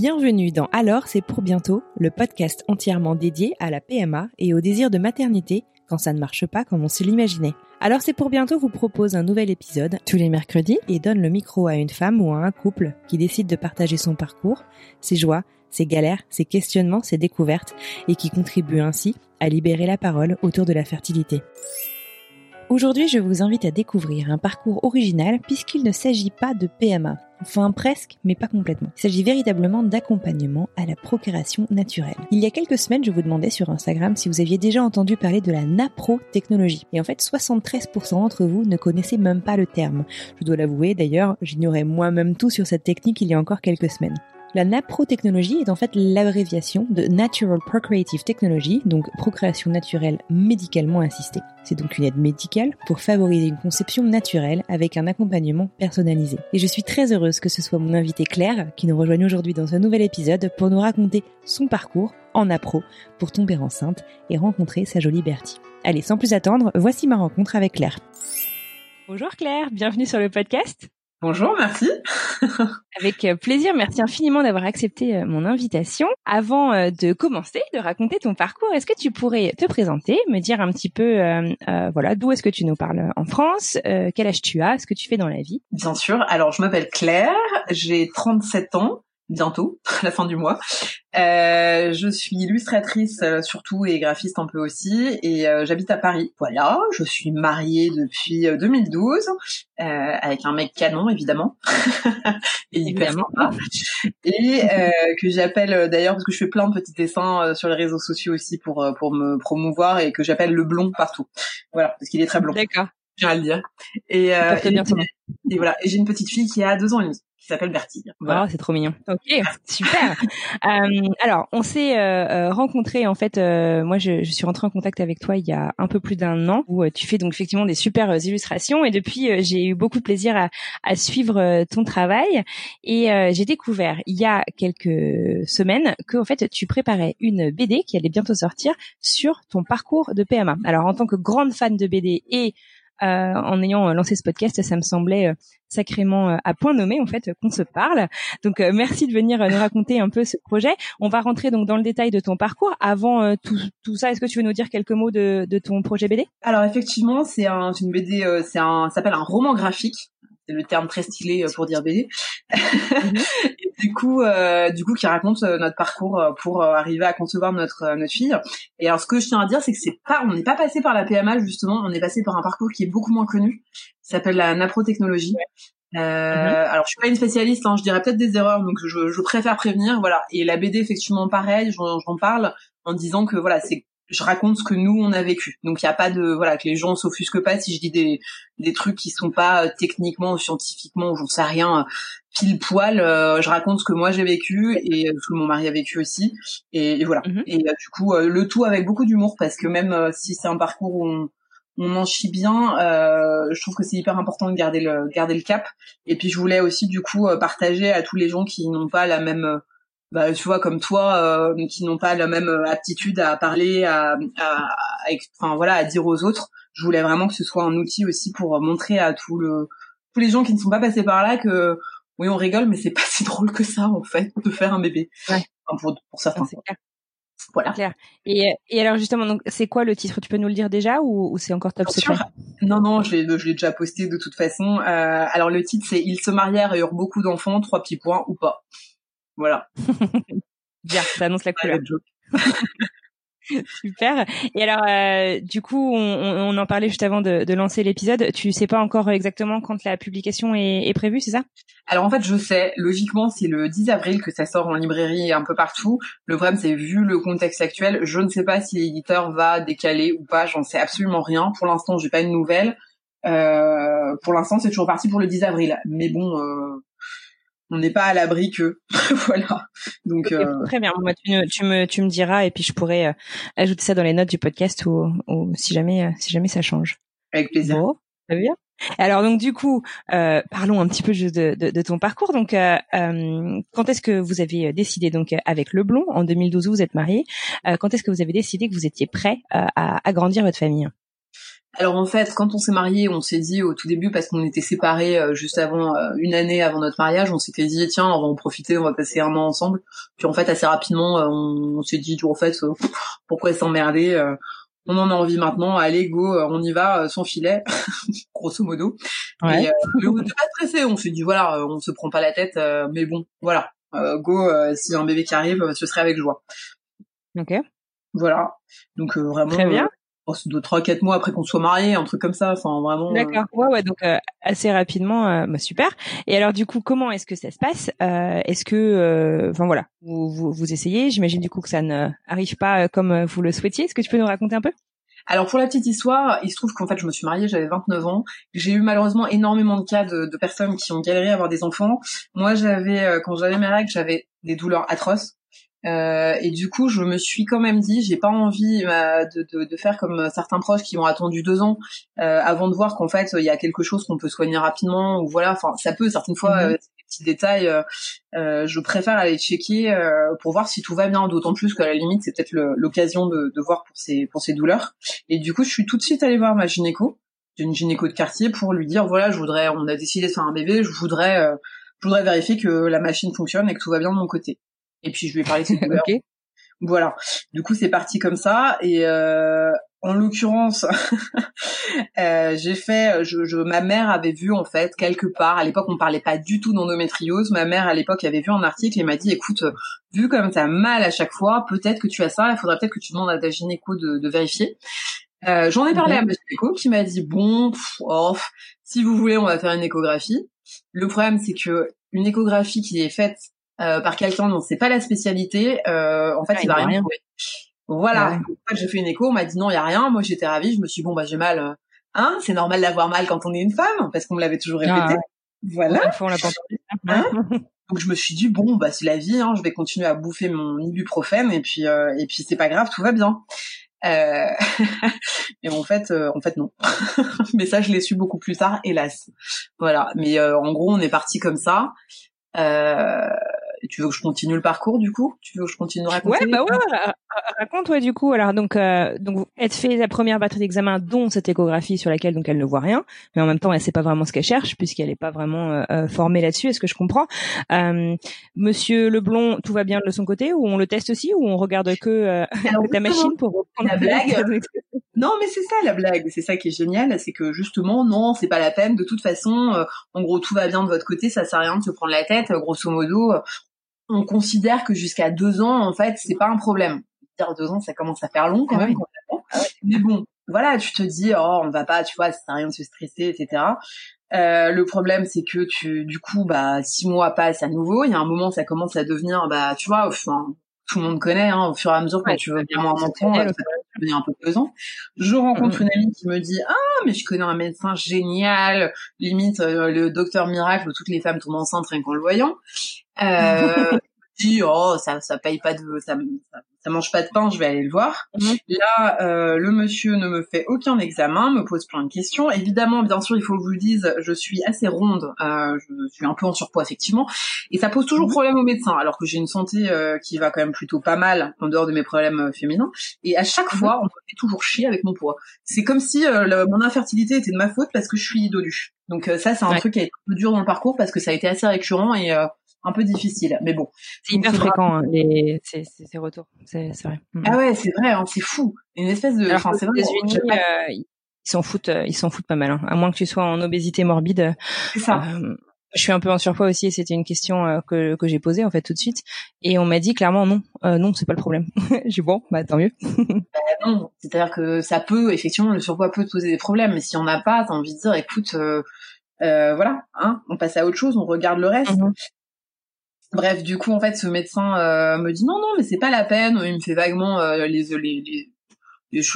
Bienvenue dans Alors c'est pour bientôt, le podcast entièrement dédié à la PMA et au désir de maternité quand ça ne marche pas comme on se l'imaginait. Alors c'est pour bientôt vous propose un nouvel épisode tous les mercredis et donne le micro à une femme ou à un couple qui décide de partager son parcours, ses joies, ses galères, ses questionnements, ses découvertes et qui contribue ainsi à libérer la parole autour de la fertilité. Aujourd'hui, je vous invite à découvrir un parcours original puisqu'il ne s'agit pas de PMA. Enfin presque, mais pas complètement. Il s'agit véritablement d'accompagnement à la procréation naturelle. Il y a quelques semaines, je vous demandais sur Instagram si vous aviez déjà entendu parler de la naprotechnologie. Et en fait, 73% d'entre vous ne connaissaient même pas le terme. Je dois l'avouer, d'ailleurs, j'ignorais moi-même tout sur cette technique il y a encore quelques semaines. La naprotechnologie est en fait l'abréviation de Natural Procreative Technology, donc procréation naturelle médicalement assistée. C'est donc une aide médicale pour favoriser une conception naturelle avec un accompagnement personnalisé. Et je suis très heureuse que ce soit mon invité Claire qui nous rejoigne aujourd'hui dans un nouvel épisode pour nous raconter son parcours en appro pour tomber enceinte et rencontrer sa jolie Bertie. Allez, sans plus attendre, voici ma rencontre avec Claire. Bonjour Claire, bienvenue sur le podcast. Bonjour, merci. Avec euh, plaisir, merci infiniment d'avoir accepté euh, mon invitation. Avant euh, de commencer, de raconter ton parcours, est-ce que tu pourrais te présenter, me dire un petit peu, euh, voilà, d'où est-ce que tu nous parles en France, euh, quel âge tu as, ce que tu fais dans la vie? Bien sûr. Alors, je m'appelle Claire, j'ai 37 ans bientôt, à la fin du mois. Euh, je suis illustratrice euh, surtout et graphiste un peu aussi et euh, j'habite à Paris. Voilà, je suis mariée depuis 2012 euh, avec un mec canon évidemment et hyper sympa et que j'appelle d'ailleurs parce que je fais plein de petits dessins sur les réseaux sociaux aussi pour pour me promouvoir et que j'appelle le blond partout. Voilà, parce qu'il est très blond. D'accord. Je à le dire. Et, et, et, voilà, et j'ai une petite fille qui a deux ans et demi qui s'appelle Bertie. Voilà. Oh, c'est trop mignon. Ok, super. euh, alors, on s'est euh, rencontrés en fait. Euh, moi, je, je, suis rentrée en contact avec toi il y a un peu plus d'un an où euh, tu fais donc effectivement des super illustrations et depuis j'ai eu beaucoup de plaisir à, à suivre ton travail et j'ai découvert il y a quelques semaines que en fait tu préparais une BD qui allait bientôt sortir sur ton parcours de PMA. Alors, en tant que grande fan de BD et euh, en ayant euh, lancé ce podcast, ça me semblait euh, sacrément à point nommé en fait qu'on se parle. Donc merci de venir nous raconter un peu ce projet. On va rentrer donc dans le détail de ton parcours. Avant tout, ça, est-ce que tu veux nous dire quelques mots de, de ton projet BD Alors effectivement, c'est un, une BD, c'est un, s'appelle un roman graphique c'est le terme très stylé pour dire BD. Mhm. et du coup, euh, du coup, qui raconte notre parcours pour arriver à concevoir notre notre fille. Et alors, ce que je tiens à dire, c'est que c'est pas, on n'est pas passé par la PMA justement, on est passé par un parcours qui est beaucoup moins connu, qui s'appelle la naprotechnologie. Euh, mhm. Alors, je suis pas une spécialiste, hein, je dirais peut-être des erreurs, donc je, je, préfère prévenir, voilà. Et la BD, effectivement, pareil, j'en parle en disant que voilà, c'est je raconte ce que nous on a vécu. Donc il y a pas de voilà que les gens s'offusquent pas si je dis des des trucs qui sont pas euh, techniquement ou scientifiquement, j'en sais rien, pile poil. Euh, je raconte ce que moi j'ai vécu et ce que mon mari a vécu aussi. Et, voilà. Mm-hmm. Et euh, du coup le tout avec beaucoup d'humour parce que même si c'est un parcours où on on en chie bien. Euh, je trouve que c'est hyper important de garder le garder le cap. Et puis je voulais aussi du coup partager à tous les gens qui n'ont pas la même bah, tu vois, comme toi, euh, qui n'ont pas la même euh, aptitude à parler, à, à, enfin voilà, à dire aux autres. Je voulais vraiment que ce soit un outil aussi pour montrer à tout le, tous les gens qui ne sont pas passés par là que oui, on rigole, mais c'est pas si drôle que ça en fait de faire un bébé. Ouais. Enfin, pour, pour certains. C'est clair. Voilà. Clair. Et, et alors justement, donc c'est quoi le titre? Tu peux nous le dire déjà ou, ou c'est encore top secret? Non, non, je l'ai, je l'ai déjà posté de toute façon. Euh, alors le titre c'est Ils se marièrent et eurent beaucoup d'enfants, trois petits points ou pas. Voilà. Bien, ça annonce la couleur. Super. Et alors, euh, du coup, on, on, en parlait juste avant de, de lancer l'épisode. Tu sais pas encore exactement quand la publication est, est prévue, c'est ça? Alors en fait, je sais. Logiquement, c'est le 10 avril que ça sort en librairie et un peu partout. Le problème, c'est vu le contexte actuel, je ne sais pas si l'éditeur va décaler ou pas. J'en sais absolument rien. Pour l'instant, j'ai pas une nouvelle. Euh, pour l'instant, c'est toujours parti pour le 10 avril. Mais bon, euh, on n'est pas à l'abri que voilà. Donc euh... très bien. tu, tu, me tu me diras et puis je pourrais euh, ajouter ça dans les notes du podcast ou, ou si jamais euh, si jamais ça change. Avec plaisir. Bon, bien. Alors donc du coup, euh, parlons un petit peu de, de, de ton parcours. Donc, euh, quand est-ce que vous avez décidé donc avec le blond en 2012 vous êtes marié Quand est-ce que vous avez décidé que vous étiez prêt à agrandir votre famille? Alors en fait, quand on s'est marié, on s'est dit au tout début parce qu'on était séparés euh, juste avant euh, une année avant notre mariage, on s'était dit tiens on va en profiter, on va passer un an ensemble. Puis en fait assez rapidement, euh, on, s'est dit en fait pourquoi s'emmerder On en a envie maintenant, allez go, on y va sans filet, grosso modo. Ouais. Et on n'était pas stressé, on s'est dit voilà, on se prend pas la tête, mais bon voilà, go, s'il y a un bébé qui arrive, ce serait avec joie. Ok. Voilà. Donc vraiment. Très bien deux trois quatre mois après qu'on soit marié un truc comme ça enfin vraiment euh, d'accord ouais ouais donc euh, assez rapidement euh, bah, super et alors du coup comment est-ce que ça se passe est-ce que enfin voilà vous, vous, vous essayez j'imagine du coup que ça ne arrive pas comme vous le souhaitiez est-ce que tu peux nous raconter un peu? Alors pour la petite histoire, il se trouve qu'en fait je me suis mariée, j'avais 29 ans. J'ai eu malheureusement énormément de cas de, de, personnes qui ont galéré à avoir des enfants. Moi j'avais, quand j'avais mes règles, j'avais des douleurs atroces. Euh, et du coup, je me suis quand même dit, j'ai pas envie euh, de, de, de, faire comme certains proches qui ont attendu deux ans euh, avant de voir qu'en fait il y a quelque chose qu'on peut soigner rapidement ou voilà. Enfin, ça peut certaines fois mhm. des petits détails. je préfère aller checker pour voir si tout va bien. D'autant plus qu'à la limite, c'est peut-être l'occasion de, de, voir pour ces pour ces douleurs. Et du coup, je suis tout de suite allée voir ma gynéco, une gynéco de quartier, pour lui dire voilà, je voudrais, on a décidé de faire un bébé, je voudrais je voudrais vérifier que la machine fonctionne et que tout va bien de mon côté. Et puis je lui ai parlé de ses douleurs. Voilà. Du coup, c'est parti comme ça. Et euh, en l'occurrence, euh, j'ai fait. Je, je, ma mère avait vu en fait quelque part. À l'époque, on parlait pas du tout d'endométriose. Ma mère à l'époque avait vu un article et m'a dit "Écoute, vu comme t'as mal à chaque fois, peut-être que tu as ça. Il faudrait peut-être que tu demandes à ta gynéco de, de vérifier." Euh, J'en ai parlé à ma gynéco qui m'a dit "Bon, oh, si vous voulez, on va faire une échographie." Le problème, c'est que une échographie qui est faite euh, par quelqu'un dont c'est pas la spécialité, euh, en fait, il va rien trouver. Voilà. Ouais. J'ai fait une écho, on m'a dit non, il y a rien. Moi, j'étais ravie. Je me suis dit, bon, bah, j'ai mal. Euh, hein, c'est normal d'avoir mal quand on est une femme, parce qu'on me l'avait toujours ah, répété. Voilà. on l'a pas hein Donc je me suis dit bon bah c'est la vie, hein, je vais continuer à bouffer mon ibuprofène et puis euh, et puis c'est pas grave, tout va bien. Euh... et en fait, euh, en fait non. mais ça, je l'ai su beaucoup plus tard, hélas. Voilà. Mais euh, en gros, on est parti comme ça. Euh, tu veux que je continue le parcours du coup? Tu veux que je continue à raconter Ouais, bah ouais, raconte ouais du coup. Alors donc euh, donc elle fait la première batterie d'examen dont cette échographie sur laquelle donc elle ne voit rien, mais en même temps elle sait pas vraiment ce qu'elle cherche puisqu'elle est pas vraiment euh, euh, formée là-dessus. Est-ce que je comprends? Euh, Monsieur Leblond, tout va bien de son côté? Ou on le teste aussi? Ou on regarde que euh, ta machine pour la blague Non, mais c'est ça la blague. C'est ça qui est génial, c'est que justement non, c'est pas la peine. De toute façon, en gros tout va bien de votre côté, ça sert à rien de se prendre la tête. Grosso modo, on considère que jusqu'à deux ans, en fait, c'est pas un problème. Dire deux ans, ça commence à faire long quand même. Ah Mais bon, voilà, tu te dis, oh, on va pas, tu vois, ça sert à rien de se stresser, etc. Euh, le problème, c'est que tu, du coup, bah, six mois passent à nouveau. Il y a un moment, ça commence à devenir, bah, tu vois, enfin, tout le monde connaît, hein, au fur et à mesure, quand tu veux vraiment un enfant, ça devient un peu pesant. Je rencontre une amie qui me dit, ah, mais je connais un médecin génial, limite euh, le docteur miracle où toutes les femmes tombent enceintes rien qu'en le voyant. Euh, dit oh ça ça paye pas de ça, ça, mange pas de pain, je vais aller le voir. Mhm. Là, euh, le monsieur ne me fait aucun examen, me pose plein de questions. Évidemment, bien sûr, il faut que je vous le dise, je suis assez ronde, euh, je suis un peu en surpoids effectivement, et ça pose toujours mhm. problème aux médecins, alors que j'ai une santé euh, qui va quand même plutôt pas mal en dehors de mes problèmes euh, féminins. Et à chaque mhm. fois, on me fait toujours chier avec mon poids. C'est comme si euh, mon infertilité était de ma faute parce que je suis dodue. Donc ça, c'est un truc qui a été un peu dur dans le parcours parce que ça a été assez récurrent et un peu difficile. Mais bon. C'est hyper fréquent, hein, les, ces, ces, retours. C'est, vrai. Mm. Ah ouais, c'est vrai, hein, c'est fou. Une espèce de, enfin, c'est vrai. Euh, ils s'en foutent, euh, ils s'en foutent pas mal, hein. À moins que tu sois en obésité morbide. C'est ça. Euh, je suis un peu en surpoids aussi et c'était une question que, que j'ai posée en fait tout de suite et on m'a dit clairement non euh, non c'est pas le problème j'ai bon bah tant mieux bah, non c'est-à-dire que ça peut effectivement le surpoids peut te poser des problèmes mais si on n'a pas t'as envie de dire écoute euh, voilà hein on passe à autre chose on regarde le reste mhm. Bref, du coup, en fait, ce médecin euh, me dit non, non, mais c'est pas la peine. Il me fait vaguement les, les, les,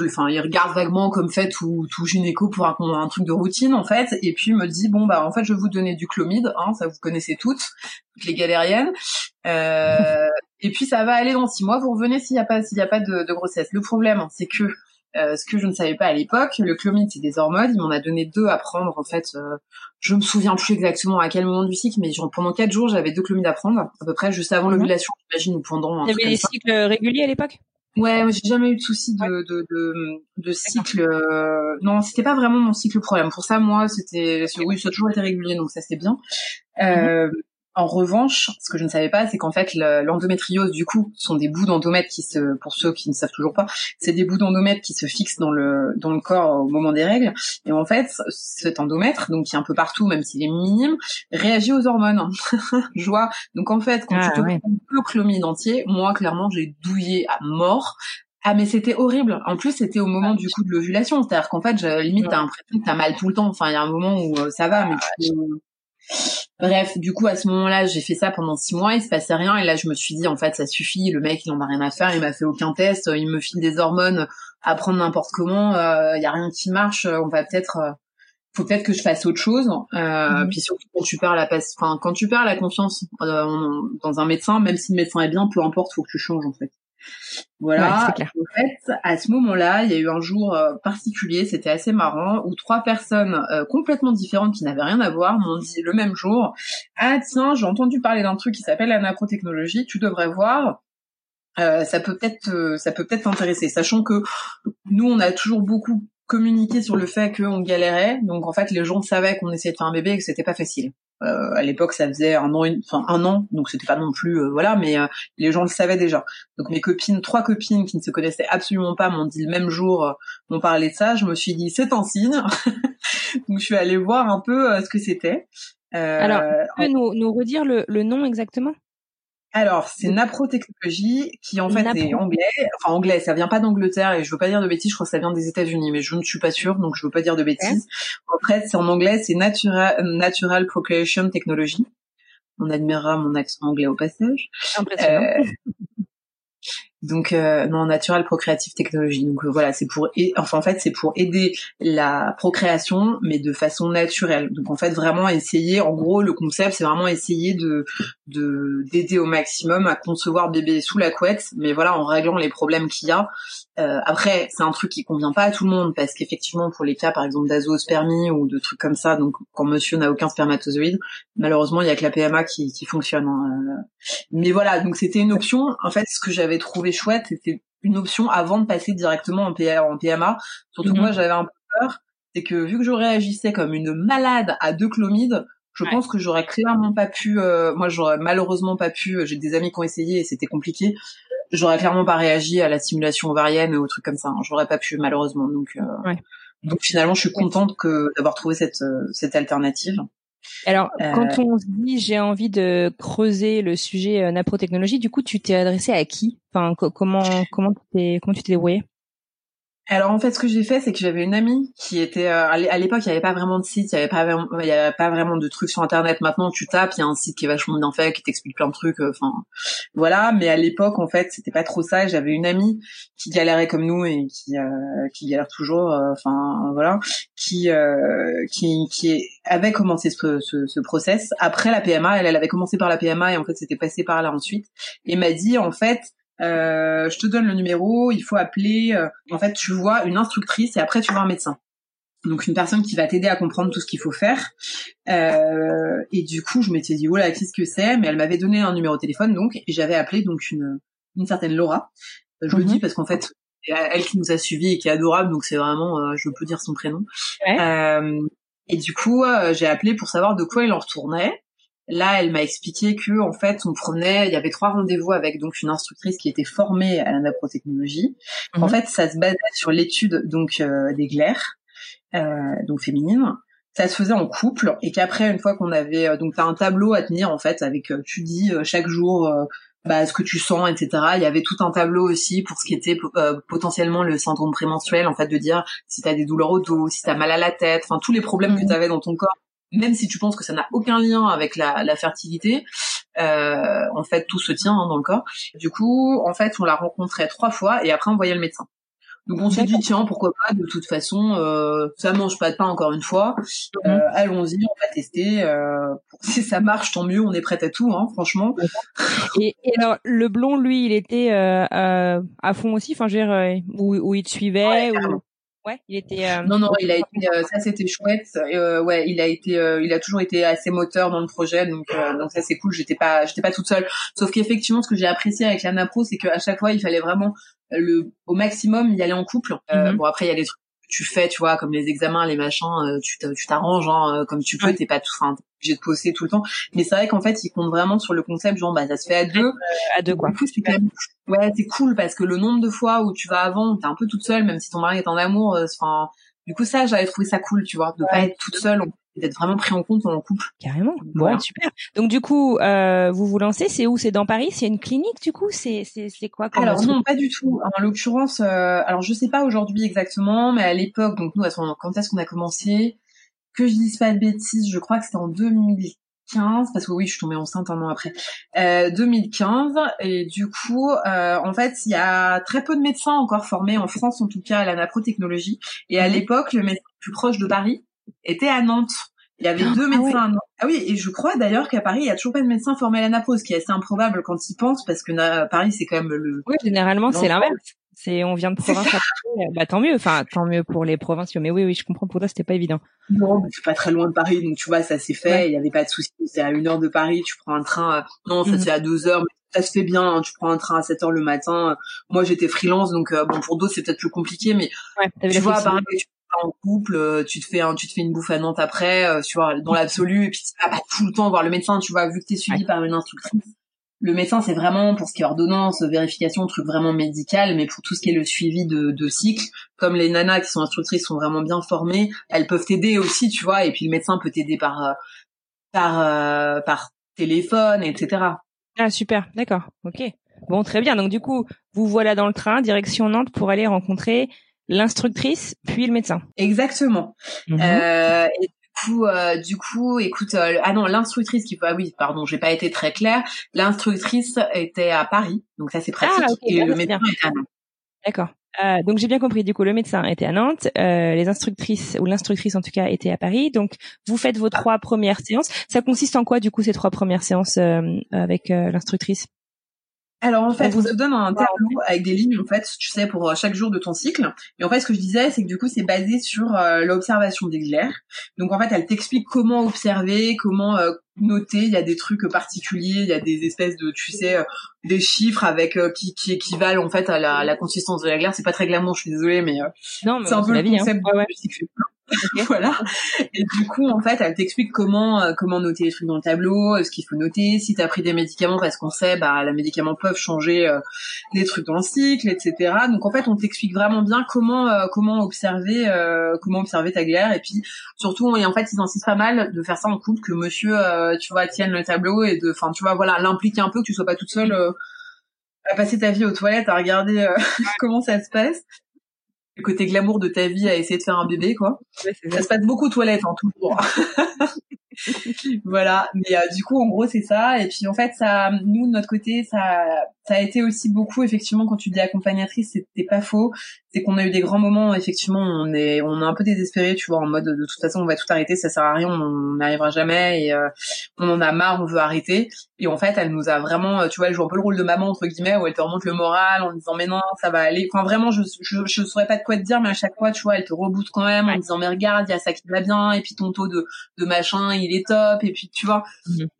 enfin il regarde vaguement comme fait tout, tout gynéco pour un, un, truc de routine en fait. Et puis il me dit bon bah en fait je vais vous donner du clomide hein, ça vous connaissez toutes toutes les galériennes. Euh, et puis ça va aller dans six mois. Vous revenez s'il y a pas s'il y a pas de, de grossesse. Le problème c'est que euh, ce que je ne savais pas à l'époque, le clomide c'est des hormones, il m'en a donné deux à prendre en fait. Euh, je me souviens plus exactement à quel moment du cycle, mais genre, pendant quatre jours j'avais deux clomides à prendre, à peu près juste avant mhm. l'ovulation, j'imagine, ou pendant. Il y avait des cycles réguliers à l'époque? Ouais, j'ai jamais eu de souci de, de, de, de cycle. Euh... Non, c'était pas vraiment mon cycle problème. Pour ça, moi, c'était, oui, ça a toujours été régulier, donc ça c'est bien. Euh, en revanche, ce que je ne savais pas, c'est qu'en fait, l'endométriose, du coup, sont des bouts d'endomètre qui se, pour ceux qui ne savent toujours pas, c'est des bouts d'endomètre qui se fixent dans le dans le corps au moment des règles. Et en fait, cet endomètre, donc qui est un peu partout, même s'il est minime, réagit aux hormones. Je vois. Donc en fait, quand tu ah, te prends le chlomide entier, moi, clairement, j'ai douillé à mort. Ah mais c'était horrible. En plus c'était au moment du coup de l'ovulation, c'est-à-dire qu'en fait, limite t'as l'impression que t'as mal tout le temps. Enfin il y a un moment où euh, ça va, mais Bref, du coup, à ce moment-là, j'ai fait ça pendant six mois, il se passait rien, et là, je me suis dit, en fait, ça suffit, le mec, il en a rien à faire, il m'a fait aucun test, il me file des hormones à prendre n'importe comment, il euh, y a rien qui marche, on va peut-être, euh, faut peut-être que je fasse autre chose. Euh, mhm. Puis surtout quand tu perds la, enfin, quand tu perds la confiance dans un médecin, même si le médecin est bien, peu importe, faut que tu changes en fait. Voilà. en fait, à ce moment-là, il y a eu un jour euh, particulier, c'était assez marrant, où trois personnes euh, complètement différentes qui n'avaient rien à voir m'ont dit le même jour "Ah tiens, j'ai entendu parler d'un truc qui s'appelle la macrotechnologie, tu devrais voir." Euh, ça peut peut-être ça peut peut-être t'intéresser sachant que nous on a toujours beaucoup communiqué sur le fait qu'on galérait donc en fait les gens savaient qu'on essayait de faire un bébé et que c'était pas facile euh, à l'époque, ça faisait un an, enfin un an, donc c'était pas non plus euh, voilà, mais euh, les gens le savaient déjà. Donc mes copines, trois copines qui ne se connaissaient absolument pas, m'ont dit le même jour, m'ont parlé de ça. Je me suis dit c'est un signe, donc je suis allée voir un peu ce que c'était. Alors, tu peux nous, nous redire le, le nom exactement? Alors, c'est Napro Technologie qui en fait est anglais. Enfin anglais, ça vient pas d'Angleterre et je veux pas dire de bêtises, je crois que ça vient des États-Unis, mais je ne suis pas sûre, donc je veux pas dire de bêtises. En fait, c'est en anglais, c'est Natural, Natural Procreation Technology. On admirera mon accent anglais au passage. Impressionnant. Euh, donc euh, non, Natural Procreative Technology. Donc euh, voilà, c'est pour enfin en fait c'est pour aider la procréation, mais de façon naturelle. Donc en fait vraiment essayer, en gros le concept c'est vraiment essayer de de d'aider au maximum à concevoir bébé sous la couette, mais voilà en réglant les problèmes qu'il y a. Euh, après c'est un truc qui convient pas à tout le monde parce qu'effectivement pour les cas par exemple d'azoospermie ou de trucs comme ça, donc quand monsieur n'a aucun spermatozoïde, malheureusement il y a que la PMA qui, qui fonctionne. Hein. Mais voilà, donc c'était une option. En fait ce que j'avais trouvé chouette, c'était une option avant de passer directement en, en PMA. Surtout que moi, j'avais un peu peur, c'est que vu que je réagissais comme une malade à deux clomides, je pense que j'aurais clairement pas pu. Euh, moi, j'aurais malheureusement pas pu. Euh, j'ai des amis qui ont essayé et c'était compliqué. J'aurais clairement pas réagi à la stimulation ovarienne ou trucs comme ça. Hein. J'aurais pas pu malheureusement. Donc, euh, donc finalement, je suis contente que d'avoir trouvé cette cette alternative. Alors, euh, quand on se dit j'ai envie de creuser le sujet euh, naprotechnologie, du coup, tu t'es adressé à qui? Enfin, comment comment tu t'es comment tu t'es débrouillé alors en fait, ce que j'ai fait, c'est que j'avais une amie qui était euh, à l'époque, il y avait pas vraiment de site, il y avait pas vraiment, de trucs sur internet. Maintenant, tu tapes, il y a un site qui est vachement bien fait, qui t'explique plein de trucs. Euh, enfin, voilà. Mais à l'époque, en fait, c'était pas trop ça. J'avais une amie qui galérait comme nous et qui euh, qui galère toujours. Enfin, voilà, qui qui qui avait commencé ce, ce, ce process après la PMA. Elle, elle avait commencé par la PMA et en fait, c'était passé par là ensuite. Et m'a dit en fait euh, je te donne le numéro, il faut appeler. Euh, en fait, tu vois une instructrice et après tu vois un médecin. Donc une personne qui va t'aider à comprendre tout ce qu'il faut faire. Euh, et du coup, je m'étais dit voilà, qu'est-ce que c'est? Mais elle m'avait donné un numéro de téléphone donc et j'avais appelé donc une une certaine Laura. Je le dis mhm. parce qu'en fait, elle qui nous a suivis et qui est adorable, donc c'est vraiment, je peux dire son prénom. et du coup, j'ai appelé pour savoir de quoi il en retournait. Là, elle m'a expliqué que en fait, on prenait, il y avait trois rendez-vous avec donc une instructrice qui était formée à la naprotechnologie. En mhm. fait, ça se basait sur l'étude donc euh, des glaires, euh, donc féminines, ça se faisait en couple et qu'après une fois qu'on avait euh, donc t'as un tableau à tenir en fait avec euh, tu dis euh, chaque jour bah, ce que tu sens etc il y avait tout un tableau aussi pour ce qui était potentiellement le syndrome prémenstruel en fait de dire si t'as des douleurs au dos si t'as mal à la tête enfin tous les problèmes que Mhm. t'avais dans ton corps même si tu penses que ça n'a aucun lien avec la, la fertilité euh, en fait tout se tient hein, dans le corps. Du coup en fait on la rencontrait trois fois et après on voyait le médecin. Donc on s'est dit tiens pourquoi pas de toute façon euh, ça mange pas de pain encore une fois. Mhm. euh, allons-y on va tester euh, si ça marche tant mieux on est prête à tout hein, franchement. Et, et alors, le blond, lui, il était euh, euh, à fond aussi, enfin, je veux dire, euh, où, où il te suivait, Ouais, ou... ouais, il était. euh, non non il a été euh, ça c'était chouette euh, ouais il a été euh, il a toujours été assez moteur dans le projet donc euh, donc ça c'est cool j'étais pas j'étais pas toute seule sauf qu'effectivement ce que j'ai apprécié avec l'anapro c'est qu'à chaque fois il fallait vraiment le au maximum y aller en couple Euh, Mhm. bon après il y a des trucs tu fais tu vois comme les examens les machins euh, tu t'a- tu t'arranges hein, euh, comme tu peux t'es pas tout enfin obligé de poster tout le temps. Mais c'est vrai qu'en fait il compte vraiment sur le concept genre bah ça se fait à deux. à deux, quoi. du coup, c'est quand même, ouais, c'est cool parce que le nombre de fois où tu vas avant, t'es un peu toute seule, même si ton mari est en amour, euh, enfin, du coup, ça, j'avais trouvé ça cool, tu vois, de pas être toute seule, d'être vraiment pris en compte en couple. Carrément. Bon, super. Donc, du coup, euh, vous vous lancez, c'est où? C'est dans Paris? C'est une clinique, du coup? C'est c'est c'est quoi comme Alors non, pas du tout. En l'occurrence, euh, alors je sais pas aujourd'hui exactement, mais à l'époque, donc nous, quand est-ce qu'on a commencé? Que je dise pas de bêtises, je crois que c'était en 2015, parce que oui, je suis tombée enceinte un an après. Euh, 2015, et du coup, euh, en fait, il y a très peu de médecins encore formés en France, en tout cas à la naprotechnologie. Et à l'époque, le médecin le plus proche de Paris était à Nantes. Il y avait deux ah médecins ouais. à Nantes. Ah oui, et je crois d'ailleurs qu'à Paris, il y a toujours pas de médecin formé à la napro, ce qui est assez improbable quand ils pensent, parce que na- Paris, c'est quand même le Oui, généralement, c'est l'inverse. C'est on vient de province à Paris, bah tant mieux. Enfin, tant mieux pour les provinciaux. Mais oui, oui, je comprends. Pour toi, c'était pas évident. Non, mais c'est pas très loin de Paris, donc tu vois, ça s'est fait, il Ouais. y avait pas de souci. C'est à une heure de Paris, tu prends un train, euh, non, ça Mhm. c'est à deux heures, mais ça se fait bien, hein, tu prends un train à 7 heures le matin. Moi, j'étais freelance, donc euh, bon, pour d'autres, c'est peut-être plus compliqué, mais Ouais, tu vois, tu vas en couple, euh, tu te fais un, tu te fais une bouffe à Nantes après, euh, tu vois, dans l'absolu, et puis tu vas pas tout le temps voir le médecin, tu vois, vu que t'es suivi Ouais. par une instructrice. Le médecin, c'est vraiment pour ce qui est ordonnance, vérification, truc vraiment médical, mais pour tout ce qui est le suivi de, de cycle, comme les nanas qui sont instructrices sont vraiment bien formées, elles peuvent t'aider aussi, tu vois, et puis le médecin peut t'aider par euh, par par téléphone, etc. Ah super, d'accord, ok. Bon, très bien. Donc du coup, vous voilà dans le train, direction Nantes pour aller rencontrer l'instructrice, puis le médecin. Exactement. Mhm. Euh, et du coup, euh, du coup, écoute, euh, ah non, l'instructrice qui, ah oui, pardon, j'ai pas été très claire. L'instructrice était à Paris, donc ça c'est pratique, Ah, ok, et bah, le c'est médecin bien. était à Nantes. D'accord. Euh, donc j'ai bien compris. Du coup, le médecin était à Nantes, euh, les instructrices ou l'instructrice en tout cas était à Paris. Donc vous faites vos trois premières séances. Ça consiste en quoi du coup ces trois premières séances euh, avec euh, l'instructrice? Alors en fait, On vous donne un tableau avec des lignes en fait, tu sais, pour euh, chaque jour de ton cycle. Et en fait, ce que je disais, c'est que du coup, c'est basé sur euh, l'observation des glaires. Donc en fait, elle t'explique comment observer, comment euh, noter. Il y a des trucs particuliers, il y a des espèces de, tu sais, euh, des chiffres avec qui, qui équivalent en fait à la, la consistance de la glaire. C'est pas très glamour, je suis désolée, mais Non, mais c'est un peu la le vie. Hein. concept Ouais, ouais. voilà. Et du coup, en fait, elle t'explique comment euh, comment noter les trucs dans le tableau, euh, ce qu'il faut noter, si t'as pris des médicaments, parce qu'on sait, bah, les médicaments peuvent changer euh, les trucs dans le cycle, etc. Donc en fait, on t'explique vraiment bien comment comment observer comment observer ta glaire, et puis surtout, et en fait, ils insistent pas mal de faire ça en couple, que Monsieur, tu vois, tienne le tableau et de, enfin, tu vois, voilà, l'impliquer un peu, que tu sois pas toute seule. à passer ta vie aux toilettes à regarder comment ça se passe le côté glamour de ta vie à essayer de faire un bébé quoi. Ouais, ça. se passe beaucoup aux toilettes hein, toujours. Voilà. Mais euh, du coup en gros c'est ça. Et puis en fait ça nous de notre côté ça ça a été aussi beaucoup effectivement quand tu dis accompagnatrice c'était pas faux. C'est qu'on a eu des grands moments effectivement on est on est un peu désespéré tu vois en mode de toute façon on va tout arrêter ça sert à rien on n'arrivera jamais et euh, on en a marre on veut arrêter. Et en fait elle nous a vraiment tu vois elle joue un peu le rôle de maman entre guillemets où elle te remonte le moral en disant mais non ça va aller. Enfin vraiment je je je saurais pas de quoi te dire mais à chaque fois tu vois elle te reboot quand même en disant mais regarde il y a ça qui va bien et puis ton taux de de machin il est top et puis tu vois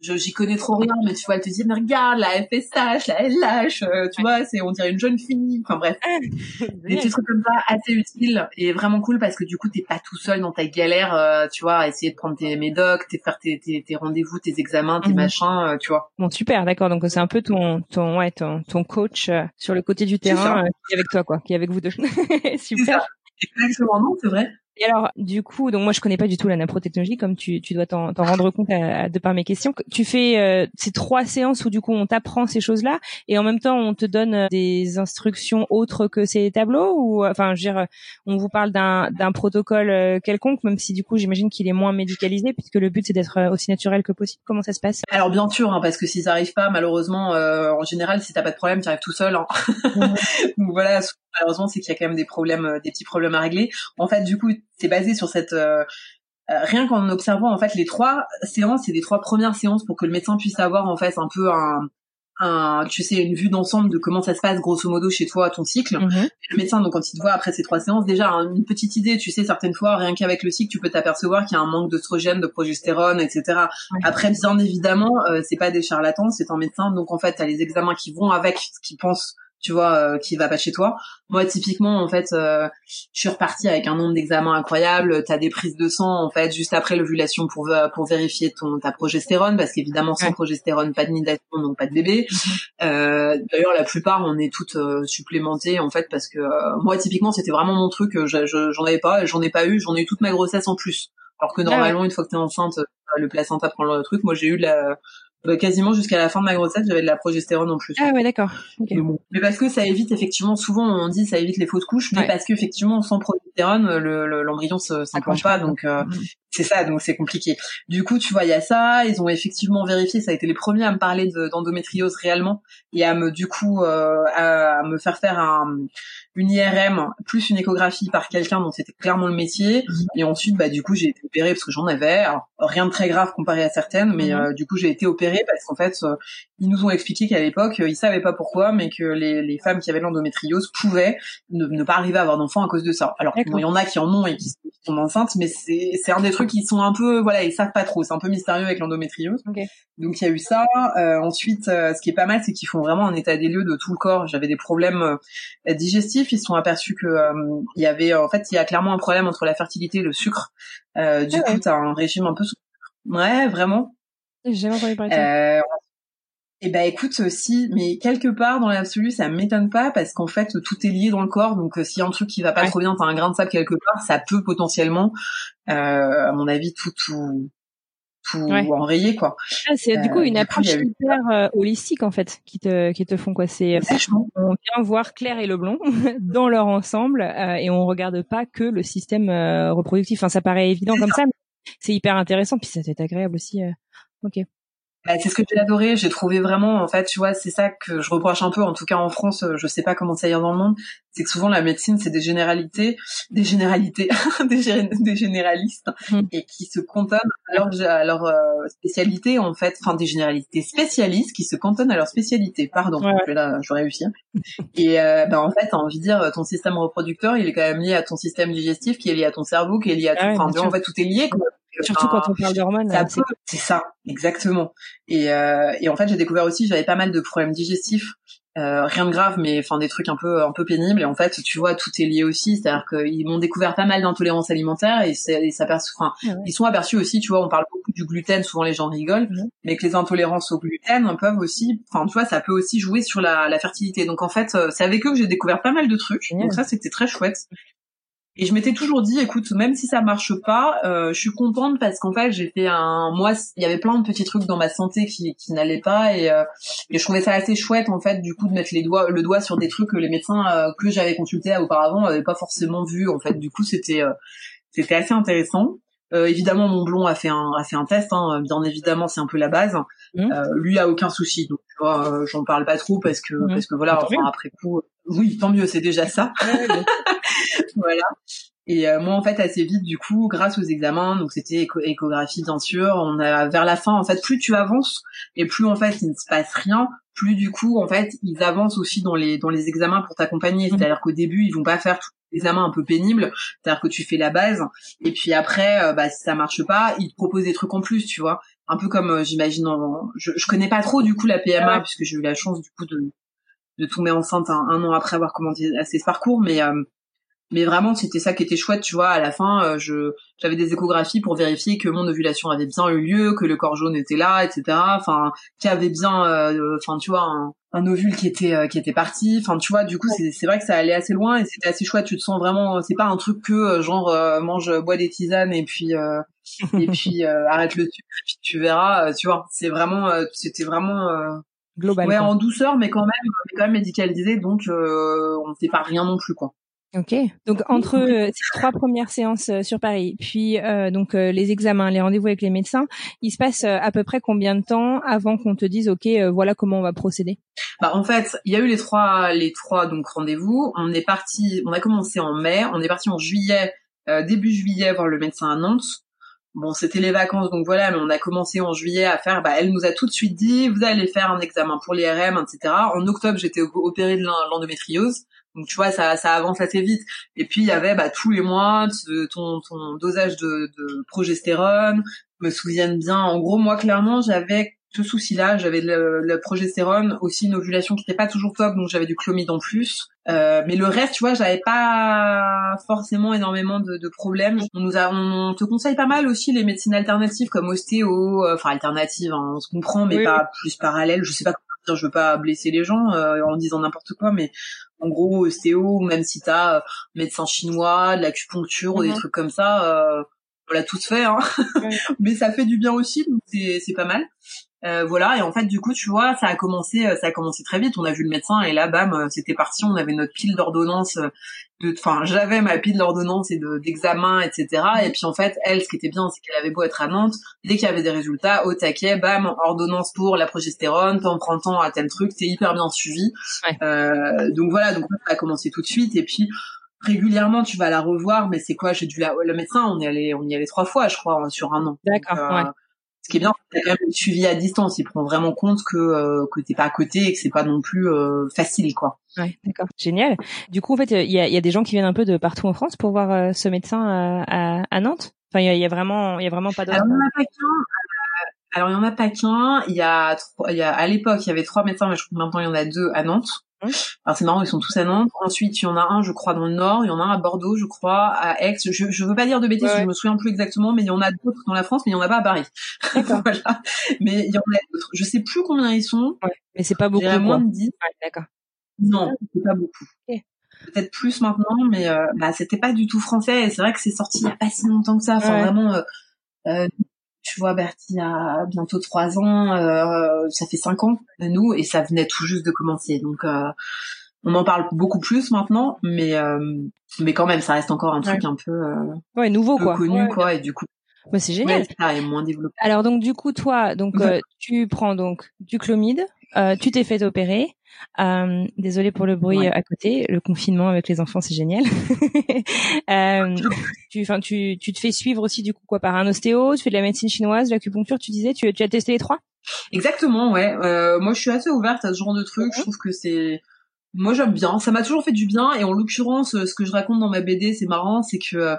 je j'y connais trop rien mais tu vois elle te dit mais regarde la FSH la Euh, tu vois c'est on dirait une jeune fille enfin bref des petits trucs comme ça assez utiles et vraiment cool parce que du coup t'es pas tout seul dans ta galère euh, tu vois à essayer de prendre tes médocs tes faire tes tes, tes rendez-vous tes examens tes Mhm. machins euh, tu vois Bon, super, d'accord. Donc c'est un peu ton ton ouais ton ton coach sur le côté du terrain qui est avec toi quoi, qui est avec vous deux. Super. exactement non c'est vrai Et alors, du coup, donc moi je connais pas du tout la naprotechnologie, comme tu, tu dois t'en rendre compte de par mes questions. Tu fais euh, ces trois séances où du coup on t'apprend ces choses-là, et en même temps on te donne euh, des instructions autres que ces tableaux, ou enfin, je veux dire, on vous parle d'un d'un protocole euh, quelconque, même si du coup j'imagine qu'il est moins médicalisé, puisque le but c'est d'être aussi naturel que possible. Comment ça se passe? Alors bien sûr, hein, parce que s'ils arrivent pas, malheureusement, en général, si t'as pas de problème, tu arrives tout seul. Hein. donc voilà, malheureusement, c'est qu'il y a quand même des problèmes, des petits problèmes à régler. En fait, du coup, c'est basé sur cette euh, euh, rien qu'en observant en fait les trois séances c'est les trois premières séances pour que le médecin puisse avoir en fait un peu un un, tu sais, une vue d'ensemble de comment ça se passe grosso modo chez toi, ton cycle. Mhm. Le médecin, donc quand il te voit après ces trois séances, déjà une petite idée, tu sais, certaines fois, rien qu'avec le cycle, tu peux t'apercevoir qu'il y a un manque d'oestrogène, de progestérone, etc. Après, bien évidemment, euh, c'est pas des charlatans, c'est un médecin, donc en fait, t'as les examens qui vont avec ce qu'ils pensent tu vois, euh, qui va pas chez toi. Moi, typiquement, en fait, euh, je suis repartie avec un nombre d'examens incroyable. T'as des prises de sang, en fait, juste après l'ovulation pour pour vérifier ton ta progestérone, parce qu'évidemment, sans progestérone, pas de nidation, donc pas de bébé. Mhm. Euh, D'ailleurs, la plupart, on est toutes euh, supplémentées, en fait, parce que moi, typiquement, c'était vraiment mon truc. J'en avais pas, j'en ai pas eu, j'en ai eu toute ma grossesse en plus. Alors que ah normalement, une fois que t'es enceinte, le placenta prend le truc. Moi, j'ai eu la quasiment jusqu'à la fin de ma grossesse, j'avais de la progestérone en plus. Ah ouais, d'accord. Mais parce que ça évite effectivement, souvent on dit ça évite les fausses couches, mais parce qu'effectivement sans progestérone, l'embryon le, ne s'implante pas, donc euh. C'est ça, donc c'est compliqué. Du coup, tu vois, il y a ça. Ils ont effectivement vérifié, ça a été les premiers à me parler d'endométriose réellement et à me du coup euh, à me faire faire un une IRM plus une échographie par quelqu'un dont c'était clairement le métier. Mhm. Et ensuite, bah du coup, j'ai été opérée parce que j'en avais. rien de très grave comparé à certaines, mais mhm. euh, du coup, j'ai été opérée parce qu'en fait, euh, ils nous ont expliqué qu'à l'époque, ils savaient pas pourquoi, mais que les, les femmes qui avaient l'endométriose pouvaient ne, pas arriver à avoir d'enfants à cause de ça. Alors, il y en a qui en ont et qui sont enceintes, mais c'est un des trucs qui sont un peu voilà, ils savent pas trop. C'est un peu mystérieux avec l'endométriose. Donc il y a eu ça. Euh, ensuite, ce qui est pas mal, c'est qu'ils font vraiment un état des lieux de tout le corps. J'avais des problèmes digestifs ils se sont aperçus que euh, il y avait en fait il y a clairement un problème entre la fertilité et le sucre. Euh, du ah coup, tu as un régime un peu Ouais, vraiment. J'ai jamais entendu parler de ça. Euh, eh ben écoute, si, mais quelque part dans l'absolu, ça m'étonne pas parce qu'en fait tout est lié dans le corps. Donc s'il y a un truc qui va pas trop bien, t'as un grain de sable quelque part, ça peut potentiellement, à mon avis, tout tout tout enrayer quoi. Ah, c'est du coup une euh, approche hyper euh, holistique en fait qui te qui te font quoi c'est on vient voir Claire et Leblond dans leur ensemble euh, et on regarde pas que le système reproductif. Enfin ça paraît évident comme ça, mais c'est hyper intéressant puis ça c'est agréable aussi. OK. Bah, c'est ce que j'ai adoré. J'ai trouvé vraiment, en fait, tu vois, c'est ça que je reproche un peu, en tout cas en France, euh, je sais pas comment ça est dans le monde, c'est que souvent la médecine, c'est des généralités, des généralités, des, généralistes, mmh. et qui se cantonnent à leur, à leur euh, spécialité, en fait, enfin des généralités spécialistes qui se cantonnent à leur spécialité. Pardon, ouais. là, je réussis. Et euh, bah, en fait, t'as envie de dire, ton système reproducteur, il est quand même lié à ton système digestif, qui est lié à ton cerveau, qui est lié à tout. enfin, en fait, tout est lié. Quoi. Surtout quand on parle d'hormones. C'est ça, exactement. Et, euh, et en fait, j'ai découvert aussi, j'avais pas mal de problèmes digestifs. Euh, rien de grave, mais enfin des trucs un peu un peu pénibles. Et en fait, tu vois, tout est lié aussi. C'est-à-dire qu'ils m'ont découvert pas mal d'intolérances alimentaires et, et ça enfin, ah ils sont aperçus aussi. Tu vois, on parle beaucoup du gluten. Souvent, les gens rigolent, mais que les intolérances au gluten peuvent aussi, enfin, tu vois, ça peut aussi jouer sur la, la fertilité. Donc en fait, euh, c'est avec eux que j'ai découvert pas mal de trucs. Donc ça, c'était très chouette. Et je m'étais toujours dit, écoute, même si ça marche pas, euh, je suis contente parce qu'en fait, j'ai fait un mois, il y avait plein de petits trucs dans ma santé qui, qui n'allaient pas et, euh, et, je trouvais ça assez chouette en fait, du coup, de mettre les doigts, le doigt sur des trucs que les médecins euh, que j'avais consultés auparavant n'avaient pas forcément vu. En fait, du coup, c'était euh, c'était assez intéressant. évidemment, mon blond a fait un a fait un test. Hein, bien évidemment, c'est un peu la base. Mmh. lui a aucun souci, donc tu vois, j'en parle pas trop parce que mmh. parce que voilà, enfin, après coup, oui, tant mieux, c'est déjà ça. voilà. Et euh, moi, en fait, assez vite, du coup, grâce aux examens, donc c'était échographie, bien sûr, on a vers la fin, en fait, plus tu avances et plus en fait il ne se passe rien, plus du coup, en fait, ils avancent aussi dans les dans les examens pour t'accompagner. Mmh. C'est-à-dire qu'au début, ils vont pas faire tous les examens un peu pénibles, c'est-à-dire que tu fais la base et puis après, euh, bah si ça marche pas, ils te proposent des trucs en plus, tu vois. Un peu comme, euh, j'imagine, je, je connais pas trop du coup la PMA puisque j'ai eu la chance du coup de de tomber enceinte un, an après avoir commencé à ce parcours, mais mais vraiment c'était ça qui était chouette tu vois à la fin je j'avais des échographies pour vérifier que mon ovulation avait bien eu lieu que le corps jaune était là etc enfin qu'il y avait bien enfin tu vois un, un ovule qui était qui était parti. Enfin tu vois du coup c'est c'est vrai que ça allait assez loin et c'était assez chouette. Tu te sens vraiment c'est pas un truc que genre mange bois des tisanes et puis et puis arrête le sucre et puis tu verras tu vois. C'est vraiment c'était vraiment global. Ouais, en douceur, mais quand même, quand même médicalisé, donc euh, on ne fait pas rien non plus, quoi. Ok. Donc entre euh, ces trois premières séances euh, sur Paris, puis euh, donc les examens, les rendez-vous avec les médecins, il se passe à peu près combien de temps avant qu'on te dise ok, voilà comment on va procéder? Bah en fait, il y a eu les trois les trois donc rendez-vous. On est parti, on a commencé en mai, on est parti en juillet, début juillet voir le médecin à Nantes. Bon, c'était les vacances, donc voilà, mais on a commencé en juillet à faire, bah, elle nous a tout de suite dit, vous allez faire un examen pour l'IRM, etc. En octobre, j'étais opérée de l'endométriose. Donc tu vois, ça, ça avance assez vite. Et puis il y avait bah, tous les mois ton, ton dosage de, de progestérone. Je me souviens bien. En gros, moi clairement, j'avais ce souci-là. J'avais le, progestérone, aussi une ovulation qui n'était pas toujours top, donc j'avais du chlomide en plus. Euh, mais le reste, tu vois, j'avais pas forcément énormément de, de, problèmes. On nous a, on te conseille pas mal aussi les médecines alternatives comme ostéo, euh, enfin alternatives, hein, on se comprend, mais pas plus parallèles. Je sais pas comment dire, je veux pas blesser les gens euh, en disant n'importe quoi, mais en gros ostéo, même si t'as euh, médecin chinois, de l'acupuncture ou des mhm. trucs comme ça. Euh, on l'a tous fait, hein. mais ça fait du bien aussi, donc c'est c'est pas mal. Euh, voilà et en fait du coup tu vois ça a commencé euh, ça a commencé très vite on a vu le médecin et là bam euh, c'était parti on avait notre pile d'ordonnance de enfin j'avais ma pile d'ordonnance et de d'examen etc et puis en fait elle ce qui était bien c'est qu'elle avait beau être à Nantes dès qu'il y avait des résultats au taquet bam ordonnance pour la progestérone t'en prends temps à tel truc c'est hyper bien suivi. Donc voilà donc ça a commencé tout de suite. Et puis régulièrement tu vas la revoir mais c'est quoi j'ai dû la le médecin on est allé on y allait trois fois je crois sur un an. D'accord ce qui est bien, c'est quand même suivi à distance. Il prend vraiment compte que euh, que t'es pas à côté et que c'est pas non plus euh, facile, quoi. Ouais, d'accord, génial. Du coup, en fait, il y a, y a, des gens qui viennent un peu de partout en France pour voir euh, ce médecin euh, à, à, Nantes. Enfin, il y a, y a, vraiment, il y a vraiment pas d'autres. Alors, il y en a pas qu'un. Alors, il y en a pas qu'un. Il y a, il y a à l'époque, il y avait trois médecins, mais je crois que maintenant il y en a deux à Nantes. Alors c'est marrant, ils sont tous à Nantes. Ensuite, il y en a un, je crois, dans le Nord. Il y en a un à Bordeaux, je crois, à Aix. Je, je veux pas dire de bêtises, je me souviens plus exactement, mais il y en a d'autres dans la France, mais il y en a pas à Paris. voilà. Mais il y en a d'autres. Je sais plus combien ils sont. Ouais. Mais c'est pas beaucoup. moins de 10. d'accord. Non, c'est pas beaucoup. Peut-être plus maintenant, mais euh, bah c'était pas du tout français. C'est vrai que c'est sorti il y a pas si longtemps que ça. Enfin vraiment. Euh, euh, tu vois, Bertie a bientôt trois ans, euh, ça fait cinq ans, nous, et ça venait tout juste de commencer. Donc, euh, on en parle beaucoup plus maintenant, mais euh, mais quand même, ça reste encore un truc un peu ouais nouveau quoi, connu quoi, et du coup. Bah, c'est génial. ça est moins développé. Alors donc du coup toi donc tu prends donc du chlomide, tu t'es fait opérer, euh, désolée pour le bruit à côté. Le confinement avec les enfants, c'est génial. euh, tu, enfin, tu, tu te fais suivre aussi du coup quoi par un ostéo. Tu fais de la médecine chinoise, de l'acupuncture. Tu disais, tu, tu as testé les trois? Exactement, ouais. Euh, moi, je suis assez ouverte à ce genre de trucs. Je trouve que c'est moi j'aime bien. Ça m'a toujours fait du bien. Et en l'occurrence, ce que je raconte dans ma BD, c'est marrant, c'est que euh,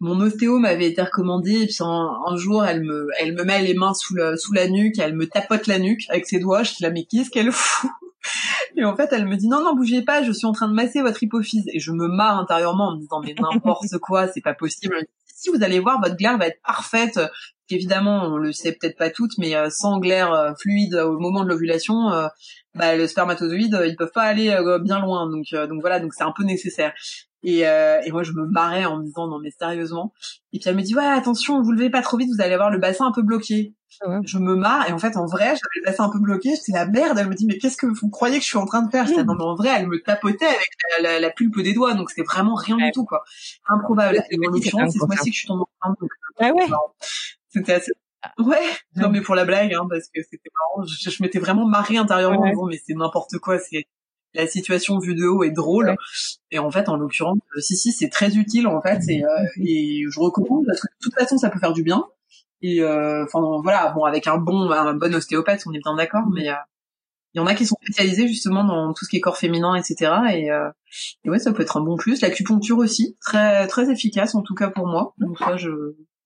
mon ostéo m'avait été recommandé et puis un, jour elle me elle me met les mains sous la sous la nuque, elle me tapote la nuque avec ses doigts. Je dis là mais qu'est-ce qu'elle fout et en fait, elle me dit non, non, bougez pas, je suis en train de masser votre hypophyse. Et je me marre intérieurement en me disant mais n'importe quoi, c'est pas possible. Si vous allez voir, votre glaire va être parfaite. Évidemment, on le sait peut-être pas toutes, mais euh, sans glaire euh, fluide au moment de l'ovulation, euh, bah, le spermatozoïde, ils peuvent pas aller bien loin. Donc, donc voilà, donc c'est un peu nécessaire. Et, et moi, je me marrais en me disant non mais sérieusement. Et puis elle me dit ouais attention, vous levez pas trop vite, vous allez avoir le bassin un peu bloqué. Je me marre et en fait en vrai j'avais le bassin un peu bloqué, j'étais la merde. Elle me dit mais qu'est-ce que vous croyez que je suis en train de faire? Non mais en vrai elle me tapotait avec la, la, pulpe des doigts donc c'était vraiment rien du tout quoi. Improbable. Et en l'occurrence c'est ce mois-ci que je suis tombée enceinte. ah ouais. C'était assez. Ouais. Non mais pour la blague hein parce que c'était marrant. Je, je m'étais vraiment marrée intérieurement en mais c'est n'importe quoi. C'est la situation vue de haut est drôle et en fait en l'occurrence euh, si si c'est très utile en fait et, euh, et je recommande parce que de toute façon ça peut faire du bien et euh, enfin voilà, bon avec un bon un bon ostéopathe, on est bien d'accord, mais euh, il y en a qui sont spécialisés justement dans tout ce qui est corps féminin, etc. Et, euh, et ouais, ça peut être un bon plus. L'acupuncture aussi, très très efficace en tout cas pour moi. Donc ça, je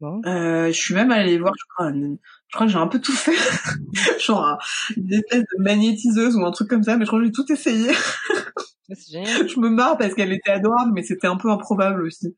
euh, je suis même allée voir, je crois, je crois que j'ai un peu tout fait, genre une espèce de magnétiseuse ou un truc comme ça, mais je crois que j'ai tout essayé. je me marre parce qu'elle était adorable, mais c'était un peu improbable aussi.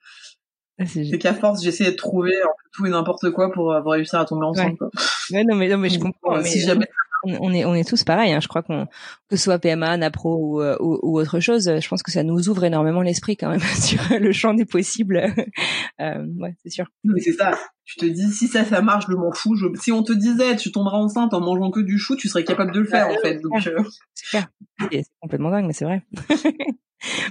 C'est qu'à force, j'essayais de trouver un peu tout et n'importe quoi pour, pour réussir à tomber ensemble. Quoi. Ouais, non mais non mais je comprends. Euh, si jamais on est on est tous pareils. Hein. Je crois qu'on que ce soit PMA, Napro euh, ou, ou, autre chose, je pense que ça nous ouvre énormément l'esprit quand même sur le champ des possibles. euh, ouais, c'est sûr. Mais c'est ça. Tu te dis si ça ça marche, je m'en fous. Je... Si on te disait tu tomberas enceinte en mangeant que du chou, tu serais capable de le faire en fait. Donc euh... c'est complètement dingue, mais c'est vrai.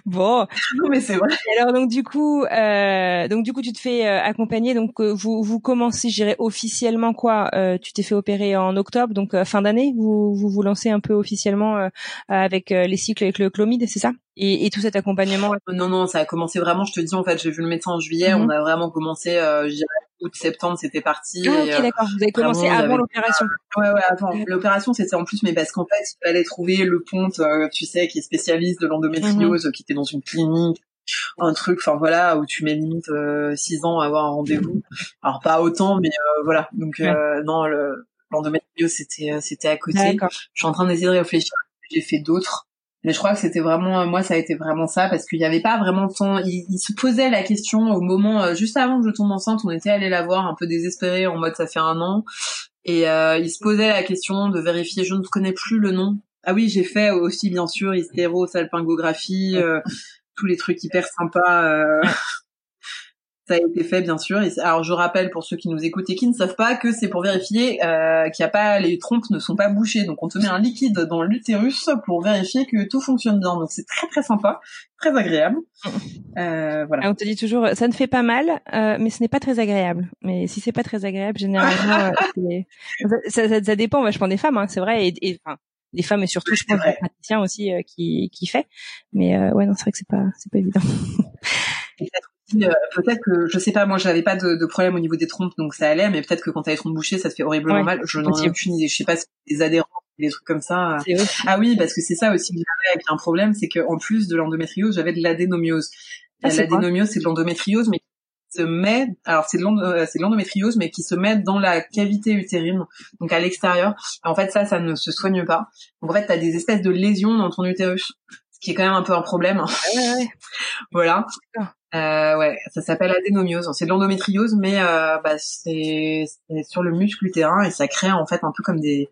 bon. Non mais c'est vrai. Alors donc du coup, euh, donc du coup tu te fais euh, accompagner. Donc euh, vous vous commencez, j'irai officiellement quoi euh, Tu t'es fait opérer en octobre, donc fin d'année. Vous, vous vous lancez un peu officiellement avec les cycles avec le chlomide, c'est ça? Et, et, tout cet accompagnement? Non non, ça a commencé vraiment. Je te dis en fait, j'ai vu le médecin en juillet. Mhm. On a vraiment commencé, euh, août septembre, c'était parti. Ah, ok d'accord. Vous avez commencé avant l'opération. Ouais ouais avant. L'opération c'était en plus, mais parce qu'en fait il fallait trouver le ponte, tu sais, qui est spécialiste de l'endométriose, mhm. qui était dans une clinique un truc enfin voilà où tu mets limite euh, six ans à avoir un rendez-vous alors pas autant mais euh, voilà donc euh, non le l'endométriose c'était euh, c'était à côté je suis en train d'essayer de réfléchir j'ai fait d'autres mais je crois que c'était vraiment moi ça a été vraiment ça parce qu'il n'y avait pas vraiment de temps il, se posait la question au moment juste avant que je tombe enceinte on était allé la voir un peu désespéré en mode ça fait un an et il se posait la question de vérifier je ne connais plus le nom ah oui, j'ai fait aussi bien sûr hystéro, salpingographie, euh, tous les trucs hyper sympas. Ça a été fait bien sûr. alors je rappelle pour ceux qui nous écoutent et qui ne savent pas que c'est pour vérifier euh, qu'il y a pas les trompes ne sont pas bouchées. Donc on te met un liquide dans l'utérus pour vérifier que tout fonctionne bien. Donc c'est très très sympa, très agréable. Euh, voilà. on te dit toujours ça ne fait pas mal, euh, mais ce n'est pas très agréable. Mais si c'est pas très agréable, généralement ça, ça, ça, dépend vachement des femmes. Hein, c'est vrai. Et, et enfin des femmes et surtout je pense des praticiens aussi euh, qui qui fait mais euh, ouais non c'est vrai que c'est pas c'est pas évident peut-être que je sais pas moi j'avais pas de, de, problème au niveau des trompes donc ça allait mais peut-être que quand t'as les trompes bouchées ça te fait horriblement mal. Je n'en ai aucune idée. Je sais pas si des adhérents des trucs comme ça. Ah oui parce que c'est ça aussi que j'avais avec un problème c'est que en plus de l'endométriose j'avais de l'adénomiose. Ah, l'adénomiose c'est de l'endométriose mais se met, alors c'est de euh, l'endométriose, mais qui se met dans la cavité utérine, donc à l'extérieur. En fait, ça, ça ne se soigne pas. Donc en fait, tu as des espèces de lésions dans ton utérus, qui est quand même un peu un problème. Ouais, ouais. voilà. Euh, ouais, ça s'appelle adénomiose. C'est de l'endométriose, mais euh, bah, c'est sur le muscle utérin et ça crée en fait un peu comme des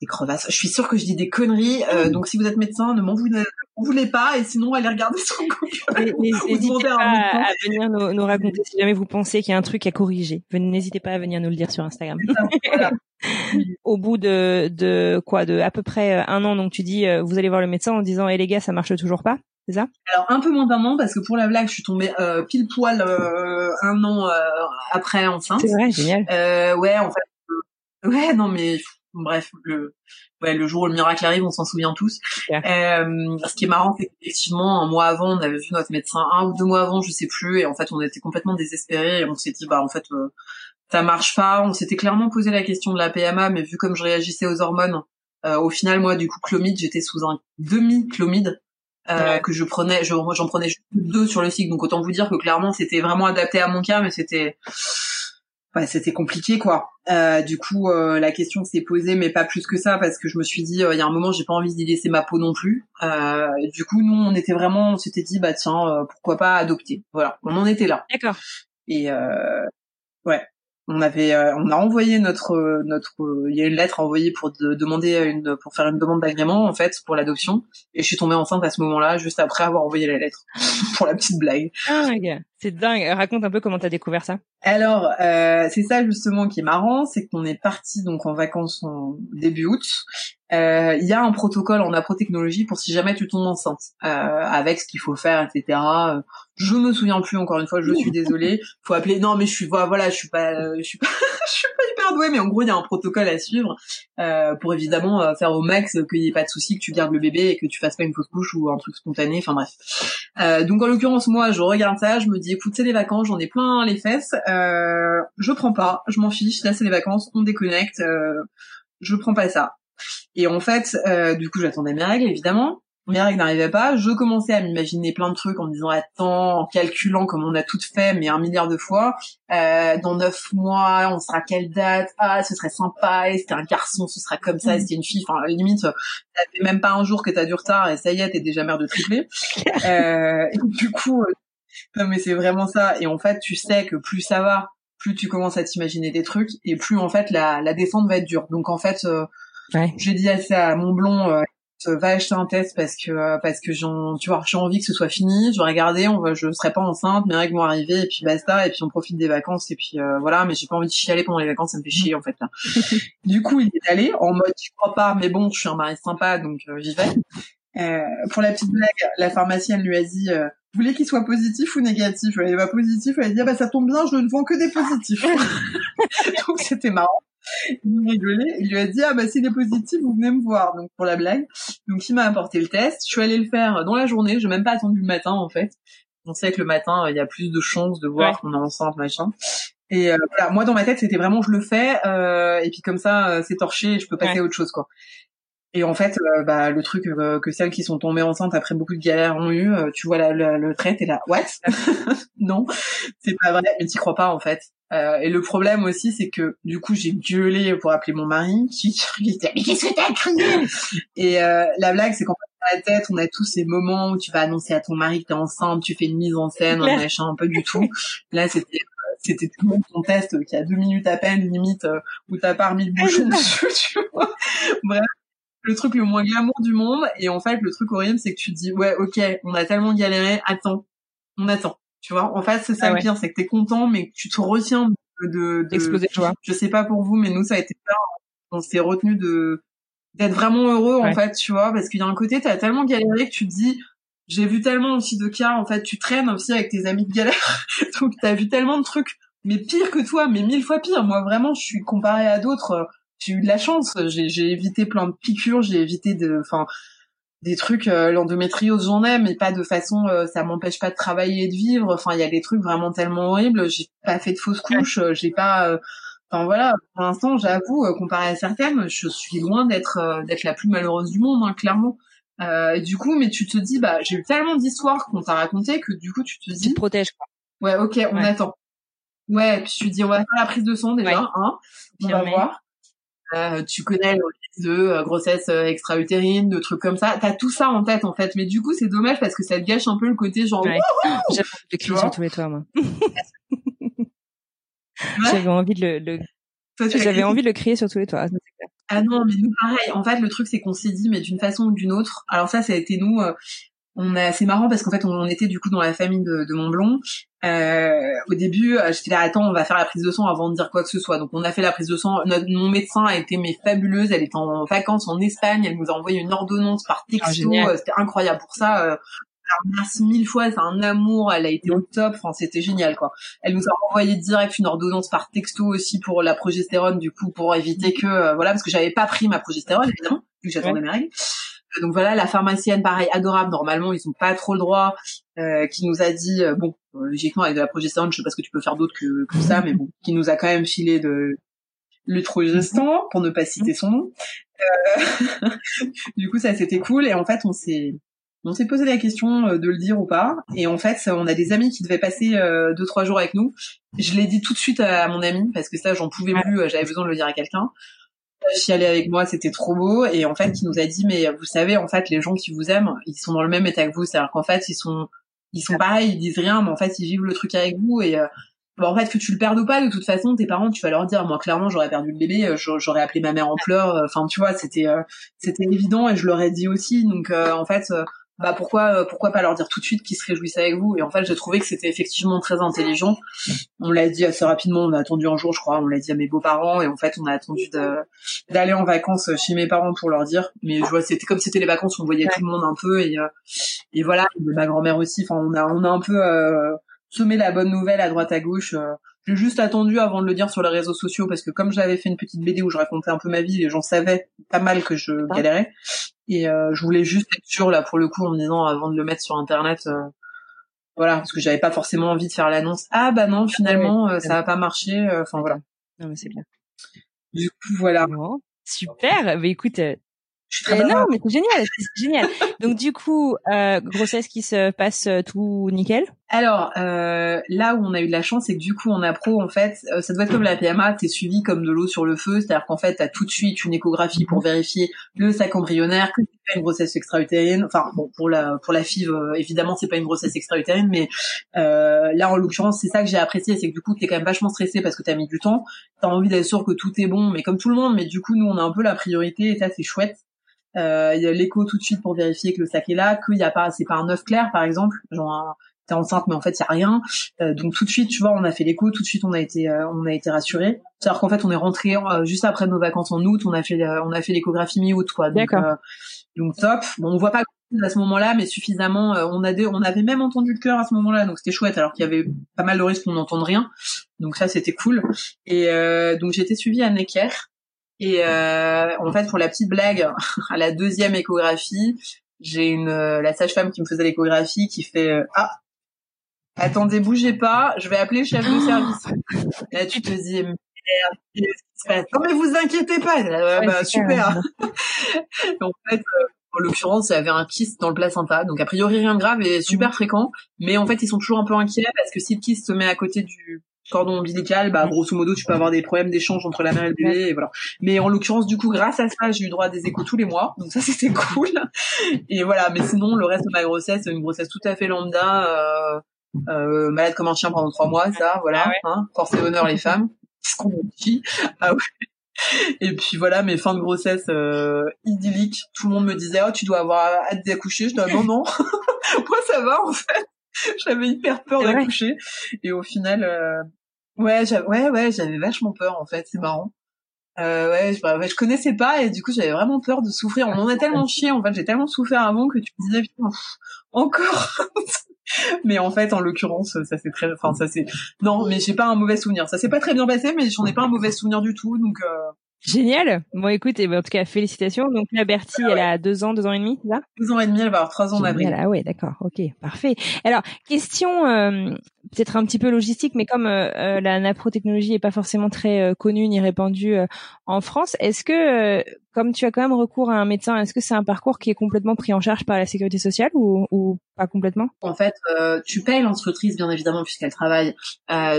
des crevasses. Je suis sûre que je dis des conneries. Euh, donc si vous êtes médecin, ne m'en voulez, pas. Et sinon, allez regarder sur Google. N'hésitez pas à, venir nous, raconter si jamais vous pensez qu'il y a un truc à corriger. N'hésitez pas à venir nous le dire sur Instagram. Au bout de, de quoi, de à peu près euh, un an, donc tu dis, euh, vous allez voir le médecin en disant, eh les gars, ça marche toujours pas. C'est ça? Alors un peu moins d'un an parce que pour la blague, je suis tombée euh, pile poil un an après enceinte. C'est vrai, génial. ouais, en fait. Ouais, non mais bref, le, ouais, le jour où le miracle arrive, on s'en souvient tous. Euh, ce qui est marrant, c'est qu'effectivement, un mois avant, on avait vu notre médecin, un ou deux mois avant, je sais plus, et en fait, on était complètement désespérés, et on s'est dit, bah, en fait, euh, ça marche pas. On s'était clairement posé la question de la PMA, mais vu comme je réagissais aux hormones, euh, au final, moi, du coup, chlomide, j'étais sous un demi-chlomide. Euh, que je prenais, j'en prenais deux sur le cycle, donc autant vous dire que clairement c'était vraiment adapté à mon cas, mais c'était c'était compliqué quoi. Euh, du coup, euh, la question s'est posée, mais pas plus que ça, parce que je me suis dit, euh, il y a un moment, j'ai pas envie d'y laisser ma peau non plus. du coup, nous, on était vraiment, on s'était dit, bah tiens, pourquoi pas adopter. Voilà, on en était là. D'accord. Et ouais, on avait euh, on a envoyé notre notre il y a une lettre envoyée pour demander une pour faire une demande d'agrément en fait pour l'adoption et je suis tombée enceinte à ce moment-là juste après avoir envoyé la lettre pour la petite blague. Ah c'est dingue. Raconte un peu comment t'as découvert ça. Alors euh, c'est ça justement qui est marrant, c'est qu'on est parti donc en vacances en début août. Euh, il y a un protocole en aprotechnologie pour si jamais tu tombes enceinte, euh, avec ce qu'il faut faire, etc. Je me souviens plus encore une fois, je suis désolée. Faut appeler. Non, mais je suis voilà, je suis pas, je suis pas, je suis pas hyper douée, mais en gros il y a un protocole à suivre euh, pour évidemment euh, faire au max qu'il n'y ait pas de souci, que tu gardes le bébé et que tu fasses pas une fausse couche ou un truc spontané. Enfin bref. Euh, donc en l'occurrence moi, je regarde ça, je me dis écoute c'est les vacances, j'en ai plein les fesses, euh, je prends pas, je m'en fiche. Là c'est les vacances, on déconnecte, euh, je prends pas ça. Et en fait, euh, du coup j'attendais mes règles évidemment. Mes règles n'arrivaient pas, je commençais à m'imaginer plein de trucs en me disant attends, en calculant comme on a tout fait mais un milliard de fois, euh, dans neuf mois on sera à quelle date? Ah ce serait sympa, et c'était un garçon ce sera comme ça, et c'était une fille, enfin limite ça fait même pas un jour que t'as du retard. Et ça y est t'es déjà mère de tripler. euh, et du coup, euh, non mais c'est vraiment ça. Et en fait tu sais que plus ça va, plus tu commences à t'imaginer des trucs. Et plus en fait la, la descente va être dure. Donc en fait euh, ouais. j'ai dit à ça à mon blond euh, va acheter un test parce que euh, parce que j'ai tu vois j'ai envie que ce soit fini je vais regarder on va je serai pas enceinte mes règles vont arriver et puis basta et puis on profite des vacances et puis euh, voilà mais j'ai pas envie de chialer pendant les vacances ça me fait chier en fait là. du coup il est allé en mode je crois pas mais bon je suis un mari sympa donc euh, j'y vais pour la petite blague la pharmacienne lui a dit vous voulez qu'il soit positif ou négatif? Elle va positif, elle a dit ah bah ça tombe bien, je ne vends que des positifs. Donc c'était marrant il rigolait. Il lui a dit ah bah s'il est positif, vous venez me voir. Donc pour la blague. Donc il m'a apporté le test. Je suis allée le faire dans la journée. Je n'ai même pas attendu le matin en fait. On sait que le matin il y a plus de chances de voir qu'on est enceinte machin. Et euh, voilà, moi dans ma tête c'était vraiment je le fais euh, et puis comme ça euh, c'est torché et je peux passer à autre chose quoi. Et en fait, euh, bah, le truc euh, que celles qui sont tombées enceintes après beaucoup de galères ont eu, euh, tu vois la, le, le trait, t'es là, what? Non, c'est pas vrai, mais t'y crois pas en fait. et le problème aussi, c'est que du coup, j'ai gueulé pour appeler mon mari, qui disait mais qu'est-ce que t'as crié? Et la blague, c'est qu'en fait, dans la tête, on a tous ces moments où tu vas annoncer à ton mari que t'es enceinte, tu fais une mise en scène, un machin, un peu du tout. Là, c'était c'était tout le monde ton test qui a deux minutes à peine limite où t'as pas remis le bouchon dessus tu vois. Bref le truc le moins glamour du monde. Et en fait, le truc horrible, c'est que tu te dis, ouais, ok, on a tellement galéré, attends, on attend. Tu vois, en fait, c'est ça ah le pire, c'est que t'es content, mais que tu te retiens de, de, de joie. Je sais pas pour vous, mais nous, ça a été ça. On s'est retenu de d'être vraiment heureux, en fait, tu vois, parce qu'il y a un côté, t'as tellement galéré que tu te dis, j'ai vu tellement aussi de cas, en fait, tu traînes aussi avec tes amis de galère, donc t'as vu tellement de trucs, mais pire que toi, mais mille fois pire. Moi, vraiment, je suis comparée à d'autres j'ai eu de la chance. J'ai évité plein de piqûres, j'ai évité de, enfin, des trucs. Euh, L'endométriose, j'en ai, mais pas de façon. Euh, ça m'empêche pas de travailler et de vivre. Enfin, il y a des trucs vraiment tellement horribles. J'ai pas fait de fausses couches. Euh, j'ai pas. Euh, enfin voilà. Pour l'instant, j'avoue, comparé à certaines, je suis loin d'être d'être la plus malheureuse du monde, hein, clairement. du coup, mais tu te dis, bah, j'ai eu tellement d'histoires qu'on t'a raconté que du coup, tu te dis. Tu te protèges quoi. Ouais, ok, on attend. Ouais, puis tu dis, on va faire la prise de sang déjà, hein. On va voir. Euh, tu connais le risque de euh, grossesse euh, extra-utérine, de trucs comme ça. T'as tout ça en tête en fait, mais du coup c'est dommage parce que ça te gâche un peu le côté genre. Ouais. J'avais envie de crier sur tous les toits moi. J'avais envie de le. le... J'avais envie de le crier sur tous les toits. Ah non, mais nous pareil. En fait, le truc c'est qu'on s'est dit, mais d'une façon ou d'une autre. Alors ça, ça a été nous. On a, c'est marrant parce qu'en fait, on, était du coup dans la famille de, de euh, au début, euh, j'étais là, attends, on va faire la prise de sang avant de dire quoi que ce soit. Donc on a fait la prise de sang. Notre, mon médecin a été mais fabuleuse. Elle était en vacances en Espagne. Elle nous a envoyé une ordonnance par texto. Ah, euh, c'était incroyable. Pour ça, euh, merci mille fois. C'est un amour. Elle a été au top. Enfin, c'était génial quoi. Elle nous a envoyé direct une ordonnance par texto aussi pour la progestérone du coup pour éviter que voilà parce que j'avais pas pris ma progestérone évidemment vu que j'attendais mes règles. Donc voilà, la pharmacienne, pareil, adorable. Normalement, ils ont pas trop le droit. Euh, qui nous a dit, euh, bon, logiquement avec de la progestérone, je sais pas ce que tu peux faire d'autre que, que ça, mais bon, qui nous a quand même filé de l'utrogestan, pour ne pas citer son nom. Euh, du coup, ça c'était cool. Et en fait, on s'est on s'est posé la question de le dire ou pas. Et en fait, on a des amis qui devaient passer deux trois jours avec nous. Je l'ai dit tout de suite à mon ami parce que ça, j'en pouvais plus. J'avais besoin de le dire à quelqu'un chialé avec moi, c'était trop beau. Et en fait, il nous a dit, mais vous savez, en fait, les gens qui vous aiment, ils sont dans le même état que vous. C'est-à-dire qu'en fait, ils sont, ils sont pareils, ils disent rien, mais en fait, ils vivent le truc avec vous. Et euh, en fait, que tu le perdes ou pas, de toute façon, tes parents, tu vas leur dire, moi, clairement, j'aurais perdu le bébé, euh, j'aurais appelé ma mère en pleurs. Euh, enfin, tu vois, c'était, c'était évident et je leur ai dit aussi. Donc, en fait bah pourquoi euh, pourquoi pas leur dire tout de suite qu'ils se réjouissent avec vous? Et en fait j'ai trouvé que c'était effectivement très intelligent. On l'a dit assez rapidement on a attendu un jour je crois on l'a dit à mes beaux-parents et en fait on a attendu d'aller en vacances chez mes parents pour leur dire. Mais je vois c'était comme c'était les vacances on voyait tout le monde un peu et euh, et voilà ma grand-mère aussi enfin on a on a un peu euh, semé la bonne nouvelle à droite à gauche j'ai juste attendu avant de le dire sur les réseaux sociaux parce que comme j'avais fait une petite BD où je racontais un peu ma vie, les gens savaient pas mal que je galérais. Et euh, je voulais juste être sûre là pour le coup en me disant avant de le mettre sur internet, euh, voilà, parce que j'avais pas forcément envie de faire l'annonce. Ah bah non, finalement euh, ça a pas marché. Enfin voilà. Non mais c'est bien. Du coup voilà. super. Bah écoute, Je suis très non, mais c'est génial, c'est génial. Donc du coup, euh, grossesse qui se passe euh, tout nickel? Alors euh, là où on a eu de la chance, c'est que du coup en pro, en fait, euh, ça doit être comme la PMA, t'es suivi comme de l'eau sur le feu, c'est-à-dire qu'en fait t'as tout de suite une échographie pour vérifier le sac embryonnaire, que c'est pas une grossesse extra-utérine. Enfin bon, pour la pour la FIV, euh, évidemment c'est pas une grossesse extra-utérine, mais euh, là en l'occurrence c'est ça que j'ai apprécié, c'est que du coup t'es quand même vachement stressé parce que t'as mis du temps, t'as envie d'être sûr que tout est bon, mais comme tout le monde, mais du coup nous on a un peu la priorité et ça c'est chouette. Euh, il y a l'écho tout de suite pour vérifier que le sac est là, qu'il y a pas, c'est pas un œuf clair par exemple, genre t'es enceinte mais en fait il y a rien. Euh, donc tout de suite, tu vois, on a fait l'écho, tout de suite on a été, euh, on a été rassuré. C'est-à-dire qu'en fait on est rentré juste après nos vacances en août, on a fait, on a fait l'échographie mi-août quoi. Donc, donc top. Bon, on voit pas à ce moment-là, mais suffisamment. on a on avait même entendu le cœur à ce moment-là, donc c'était chouette. Alors qu'il y avait pas mal de risques qu'on n'entende rien, donc ça c'était cool. Et donc été suivie à Necker. Et euh, en fait, pour la petite blague, à la deuxième échographie, j'ai une euh, la sage-femme qui me faisait l'échographie qui fait euh, ah attendez bougez pas, je vais appeler le chef de service. Là tu te dis merde, non mais vous inquiétez pas, bah, super. en fait, en l'occurrence, il y avait un kyste dans le placenta, donc a priori rien de grave et super mhm. fréquent, mais en fait ils sont toujours un peu inquiets parce que si le kyste se met à côté du cordon ombilical, bah grosso modo tu peux avoir des problèmes d'échange entre la mère et le bébé et voilà. Mais en l'occurrence du coup grâce à ça j'ai eu droit à des échos tous les mois, donc ça c'était cool. Et voilà, mais sinon le reste de ma grossesse, une grossesse tout à fait lambda, euh, euh, malade comme un chien pendant trois mois, ça voilà, ah hein, force et honneur les femmes, ce qu'on dit. Ah ouais. Et puis voilà, mes fins de grossesse euh, idylliques. Tout le monde me disait, oh, tu dois avoir hâte d'accoucher. Je dis, non, non. Moi, ça va, en fait. J'avais hyper peur d'accoucher. Et au final, euh, Ouais, ouais, ouais, j'avais vachement peur en fait, c'est marrant. Euh, ouais, je, bah, je connaissais pas et du coup j'avais vraiment peur de souffrir. On en a tellement chié en fait, j'ai tellement souffert avant que tu me disais putain, encore. mais en fait, en l'occurrence, ça c'est très, enfin ça c'est, non, mais j'ai pas un mauvais souvenir. Ça s'est pas très bien passé, mais j'en ai pas un mauvais souvenir du tout, donc. Euh, Génial. Bon, écoute, et ben, en tout cas, félicitations. Donc la Bertie, elle a deux ans, deux ans et demi, c'est ça? Deux ans et demi, elle va avoir trois ans en avril. Ah ouais, d'accord. Ok, parfait. Alors, question euh, peut-être un petit peu logistique, mais comme euh, euh, la naprotechnologie est pas forcément très connue ni répandue en France, est-ce que, comme tu as quand même recours à un médecin, est-ce que c'est un parcours qui est complètement pris en charge par la sécurité sociale ou, ou pas complètement? En fait, tu payes l'instructrice, bien évidemment, puisqu'elle travaille.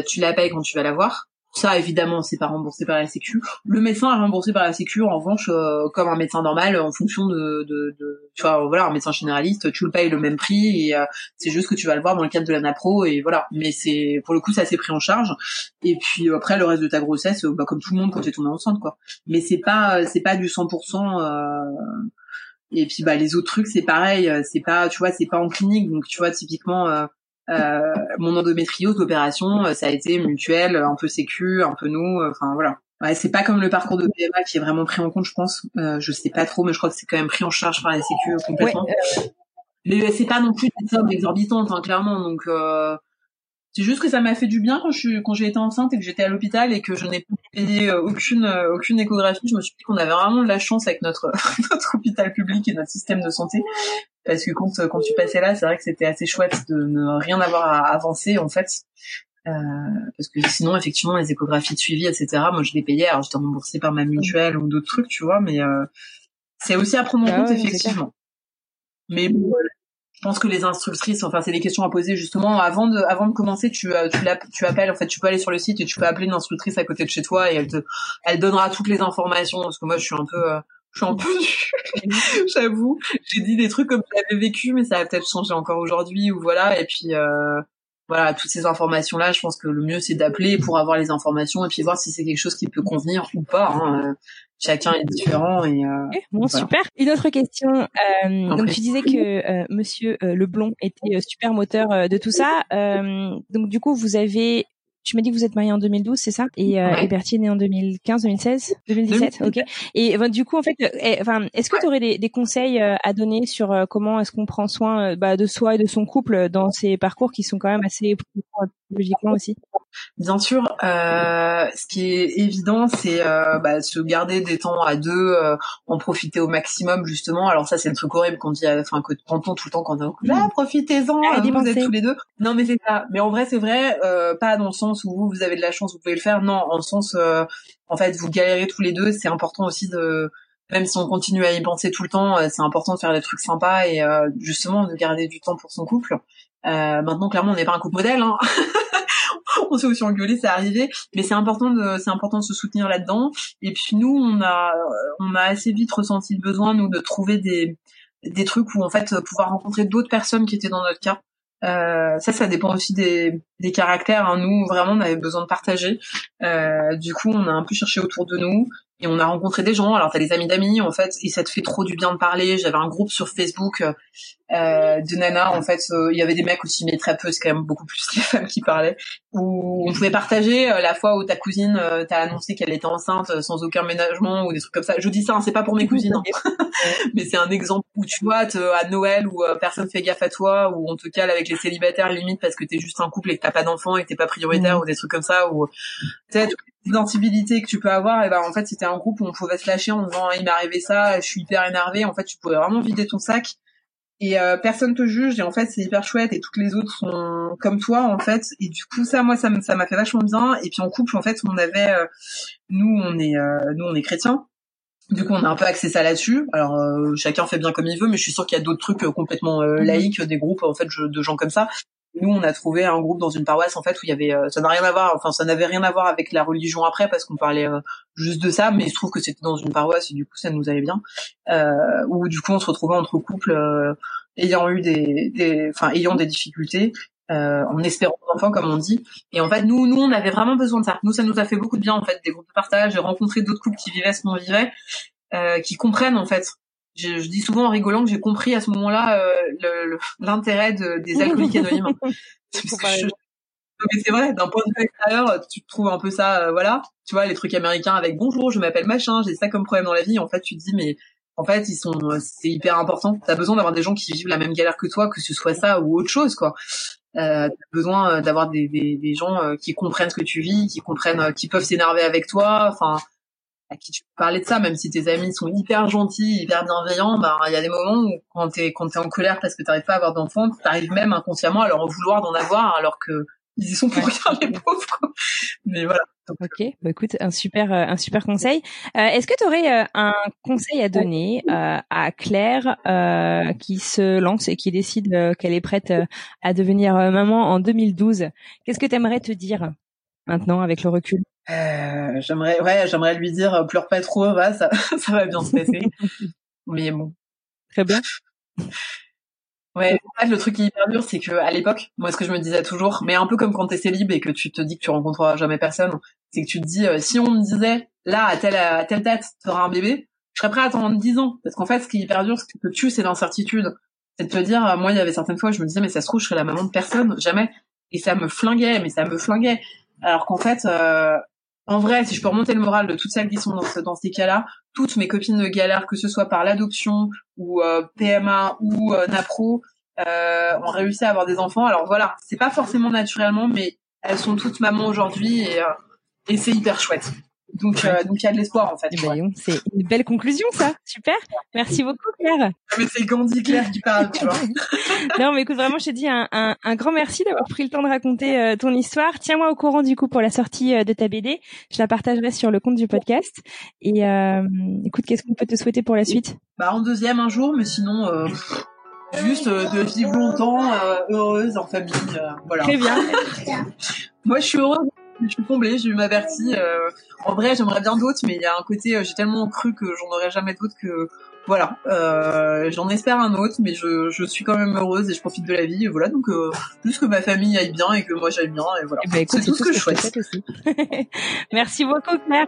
tu la payes quand tu vas la voir. Ça, évidemment, c'est pas remboursé par la Sécu. Le médecin est remboursé par la Sécu, en revanche, euh, comme un médecin normal, en fonction de, de, de, tu vois, voilà, un médecin généraliste, tu le payes le même prix et euh, c'est juste que tu vas le voir dans le cadre de la NAPRO et voilà. Mais c'est, pour le coup, ça s'est pris en charge. Et puis après, le reste de ta grossesse, bah, comme tout le monde quand t'es tombé enceinte, quoi. Mais c'est pas, c'est pas du 100%. Euh... Et puis bah les autres trucs, c'est pareil. C'est pas, tu vois, c'est pas en clinique, donc tu vois, typiquement. Euh, mon endométriose, l'opération, euh, ça a été mutuel, un peu sécu, un peu nous, euh, enfin voilà. Ouais, c'est pas comme le parcours de PMA qui est vraiment pris en compte, je pense. Euh, je sais pas trop, mais je crois que c'est quand même pris en charge par la Sécu complètement. Mais c'est pas non plus des sommes exorbitantes, hein, clairement. Donc euh, c'est juste que ça m'a fait du bien quand je suis, quand j'ai été enceinte et que j'étais à l'hôpital et que je n'ai payé aucune aucune échographie. Je me suis dit qu'on avait vraiment de la chance avec notre notre hôpital public et notre système de santé. Parce que quand quand tu passais là, c'est vrai que c'était assez chouette de ne rien avoir à avancer en fait. Euh, parce que sinon effectivement les échographies de suivi etc moi je les payais. Alors j'étais remboursée par ma mutuelle ou d'autres trucs tu vois mais euh, c'est aussi à prendre en ah compte effectivement. Mais bon, je pense que les instructrices enfin c'est des questions à poser justement avant de avant de commencer tu euh, tu, appelles en fait tu peux aller sur le site et tu peux appeler une instructrice à côté de chez toi et elle te elle donnera toutes les informations parce que moi je suis un peu euh, je suis un peu j'avoue. J'ai dit des trucs comme j'avais vécu, mais ça va peut-être changer encore aujourd'hui ou voilà. Et puis euh, voilà, toutes ces informations là, je pense que le mieux c'est d'appeler pour avoir les informations et puis voir si c'est quelque chose qui peut convenir ou pas. Hein. Chacun est différent et euh, bon super. Une autre question. Euh, donc tu disais que euh, Monsieur euh, Leblond était super moteur de tout ça. donc du coup vous avez tu m'as dit que vous êtes marié en 2012, c'est ça? Et, euh, et Berthier est né en 2015, 2016, 2017, ok. Et ben, du coup, en fait, euh, eh, enfin, est-ce que tu aurais des, des, conseils euh, à donner sur euh, comment est-ce qu'on prend soin bah, de soi et de son couple dans ces parcours qui sont quand même assez logiquement aussi? Bien sûr, euh, ce qui est évident, c'est euh, bah, se garder des temps à deux, euh, en profiter au maximum justement. Alors ça, c'est le truc horrible qu'on dit, enfin que entend tout le temps quand on dit ah, profitez-en, ah, vous êtes tous les deux. Non, mais c'est ça. Mais en vrai, c'est vrai, pas dans le sens où vous, vous avez de la chance, vous pouvez le faire. Non, en sens, en fait, vous galérez tous les deux. C'est important aussi de même si on continue à y penser tout le temps, c'est important de faire des trucs sympas et justement de garder du temps pour son couple. maintenant, clairement, on n'est pas un couple modèle. Hein on s'est aussi engueulé, c'est arrivé, mais c'est important de, c'est important de se soutenir là-dedans. Et puis nous, on a, on a assez vite ressenti le besoin nous de trouver des, des trucs où en fait pouvoir rencontrer d'autres personnes qui étaient dans notre cas. Euh, ça, ça dépend aussi des, caractères. Hein. Nous, vraiment, on avait besoin de partager. Euh, du coup, on a un peu cherché autour de nous et on a rencontré des gens. Alors, t'as des amis d'amis, en fait, et ça te fait trop du bien de parler. J'avais un groupe sur Facebook euh, de nana. En fait, euh, il y avait des mecs aussi, mais très peu. C'est quand même beaucoup plus les femmes qui parlaient. Où on pouvait partager euh, la fois où ta cousine euh, t'a annoncé qu'elle était enceinte sans aucun ménagement ou des trucs comme ça. Je dis ça, hein, c'est pas pour mes cousines, hein. mais c'est un exemple où tu vois à Noël où personne fait gaffe à toi, où on te cale avec les célibataires limite parce que t'es juste un couple et que t'as pas d'enfant et que t'es pas prioritaire mmh. ou des trucs comme ça. Ou peut-être l'identité que tu peux avoir, et ben en fait c'était un groupe où on pouvait se lâcher en disant il m'est arrivé ça, je suis hyper énervé. En fait, tu pouvais vraiment vider ton sac. Et euh, personne te juge et en fait c'est hyper chouette et toutes les autres sont comme toi en fait. Et du coup ça moi ça ça m'a fait vachement bien. Et puis en couple en fait on avait euh, nous on est euh, nous on est chrétiens. Du coup on a un peu axé ça là-dessus. Alors chacun fait bien comme il veut mais je suis sûre qu'il y a d'autres trucs complètement mhm. laïques des groupes en fait de gens comme ça nous, on a trouvé un groupe dans une paroisse en fait où il y avait, ça n'a rien à voir, enfin ça n'avait rien à voir avec la religion après parce qu'on parlait juste de ça, mais il se trouve que c'était dans une paroisse et du coup ça nous allait bien. Euh, où du coup on se retrouvait entre couples ayant eu des, enfin ayant des difficultés, euh, en espérant des enfants comme on dit. Et en fait, nous, nous, on avait vraiment besoin de ça. Nous, ça nous a fait beaucoup de bien en fait, des groupes de partage, de rencontrer d'autres couples qui vivaient ce qu'on vivait, euh, qui comprennent en fait. Je, je, dis souvent en rigolant que j'ai compris à ce moment-là euh, l'intérêt de, des alcooliques anonymes. mais c'est vrai, d'un point de vue extérieur, tu trouves un peu ça, euh, voilà, tu vois, les trucs américains avec bonjour, je m'appelle machin, j'ai ça comme problème dans la vie. En fait, tu te dis mais en fait, ils sont, c'est hyper important. T'as besoin d'avoir des gens qui vivent la même galère que toi, que ce soit ça ou autre chose, quoi. Euh, t'as besoin euh, d'avoir des, des, des, gens euh, qui comprennent ce que tu vis, qui comprennent, euh, qui peuvent s'énerver avec toi, enfin, à qui tu peux parler de ça, même si tes amis sont hyper gentils, hyper bienveillants, bah, il y a des moments où quand t'es, quand t'es en colère parce que t'arrives pas à avoir d'enfants, t'arrives même inconsciemment à leur vouloir d'en avoir, alors que ils y sont pour rien, les pauvres, quoi. Mais voilà. Ok, bah écoute, un super, euh, un super conseil. Euh, Est-ce que tu aurais euh, un conseil à donner euh, à Claire qui se lance et qui décide qu'elle est prête à devenir maman en 2012 Qu'est-ce que tu aimerais te dire maintenant avec le recul? J'aimerais, ouais, j'aimerais lui dire pleure pas trop, va, ça, ça va bien se passer. Mais bon. Très bien. Ouais, en fait, le truc qui est hyper dur, c'est que à l'époque, moi, ce que je me disais toujours, mais un peu comme quand t'es célib et que tu te dis que tu rencontreras jamais personne, c'est que tu te dis, euh, si on me disait, là, à telle, à telle date, t'auras un bébé, je serais prêt à attendre 10 ans. Parce qu'en fait, ce qui est hyper dur, ce qui te tue, c'est l'incertitude. C'est de te dire, euh, moi, il y avait certaines fois, je me disais, mais ça se trouve, je serais la maman de personne, jamais. Et ça me flinguait, mais ça me flinguait. Alors qu'en fait, euh, en vrai, si je peux remonter le moral de toutes celles qui sont dans, ces cas-là, toutes mes copines de galère, que ce soit par l'adoption ou euh, PMA ou euh, NAPRO, euh, ont réussi à avoir des enfants. Alors voilà, c'est pas forcément naturellement, mais elles sont toutes mamans aujourd'hui et c'est hyper chouette. Donc, euh, donc il y a de l'espoir en fait. Eh ben, c'est une belle conclusion ça. Super. Merci beaucoup Claire. Mais c'est Gandhi Claire qui parle, tu vois. non mais écoute vraiment je te dis un, un, un grand merci d'avoir pris le temps de raconter euh, ton histoire. Tiens-moi au courant du coup pour la sortie euh, de ta BD. Je la partagerai sur le compte du podcast. Et écoute qu'est-ce qu'on peut te souhaiter pour la suite? Bah en deuxième un jour, mais sinon juste de vivre longtemps, heureuse en famille, voilà. Très bien. Moi je suis heureuse je suis comblée, j'ai eu ma Bertie. Euh, en vrai, j'aimerais bien d'autres, mais il y a un côté, euh, j'ai tellement cru que j'en aurais jamais d'autres que voilà. Euh, j'en espère un autre, mais je, je suis quand même heureuse et je profite de la vie. Et voilà, donc euh, plus que ma famille aille bien et que moi j'aille bien, et voilà. Ben, c'est tout, ce que, je souhaite. Aussi. Merci beaucoup, Claire.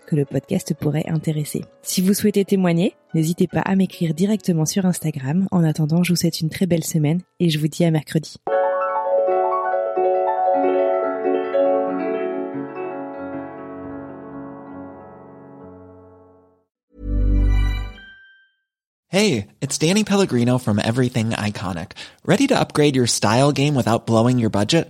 le podcast pourrait intéresser. Si vous souhaitez témoigner, n'hésitez pas à m'écrire directement sur Instagram. En attendant, je vous souhaite une très belle semaine et je vous dis à mercredi. Hey, it's Danny Pellegrino from Everything Iconic. Ready to upgrade your style game without blowing your budget?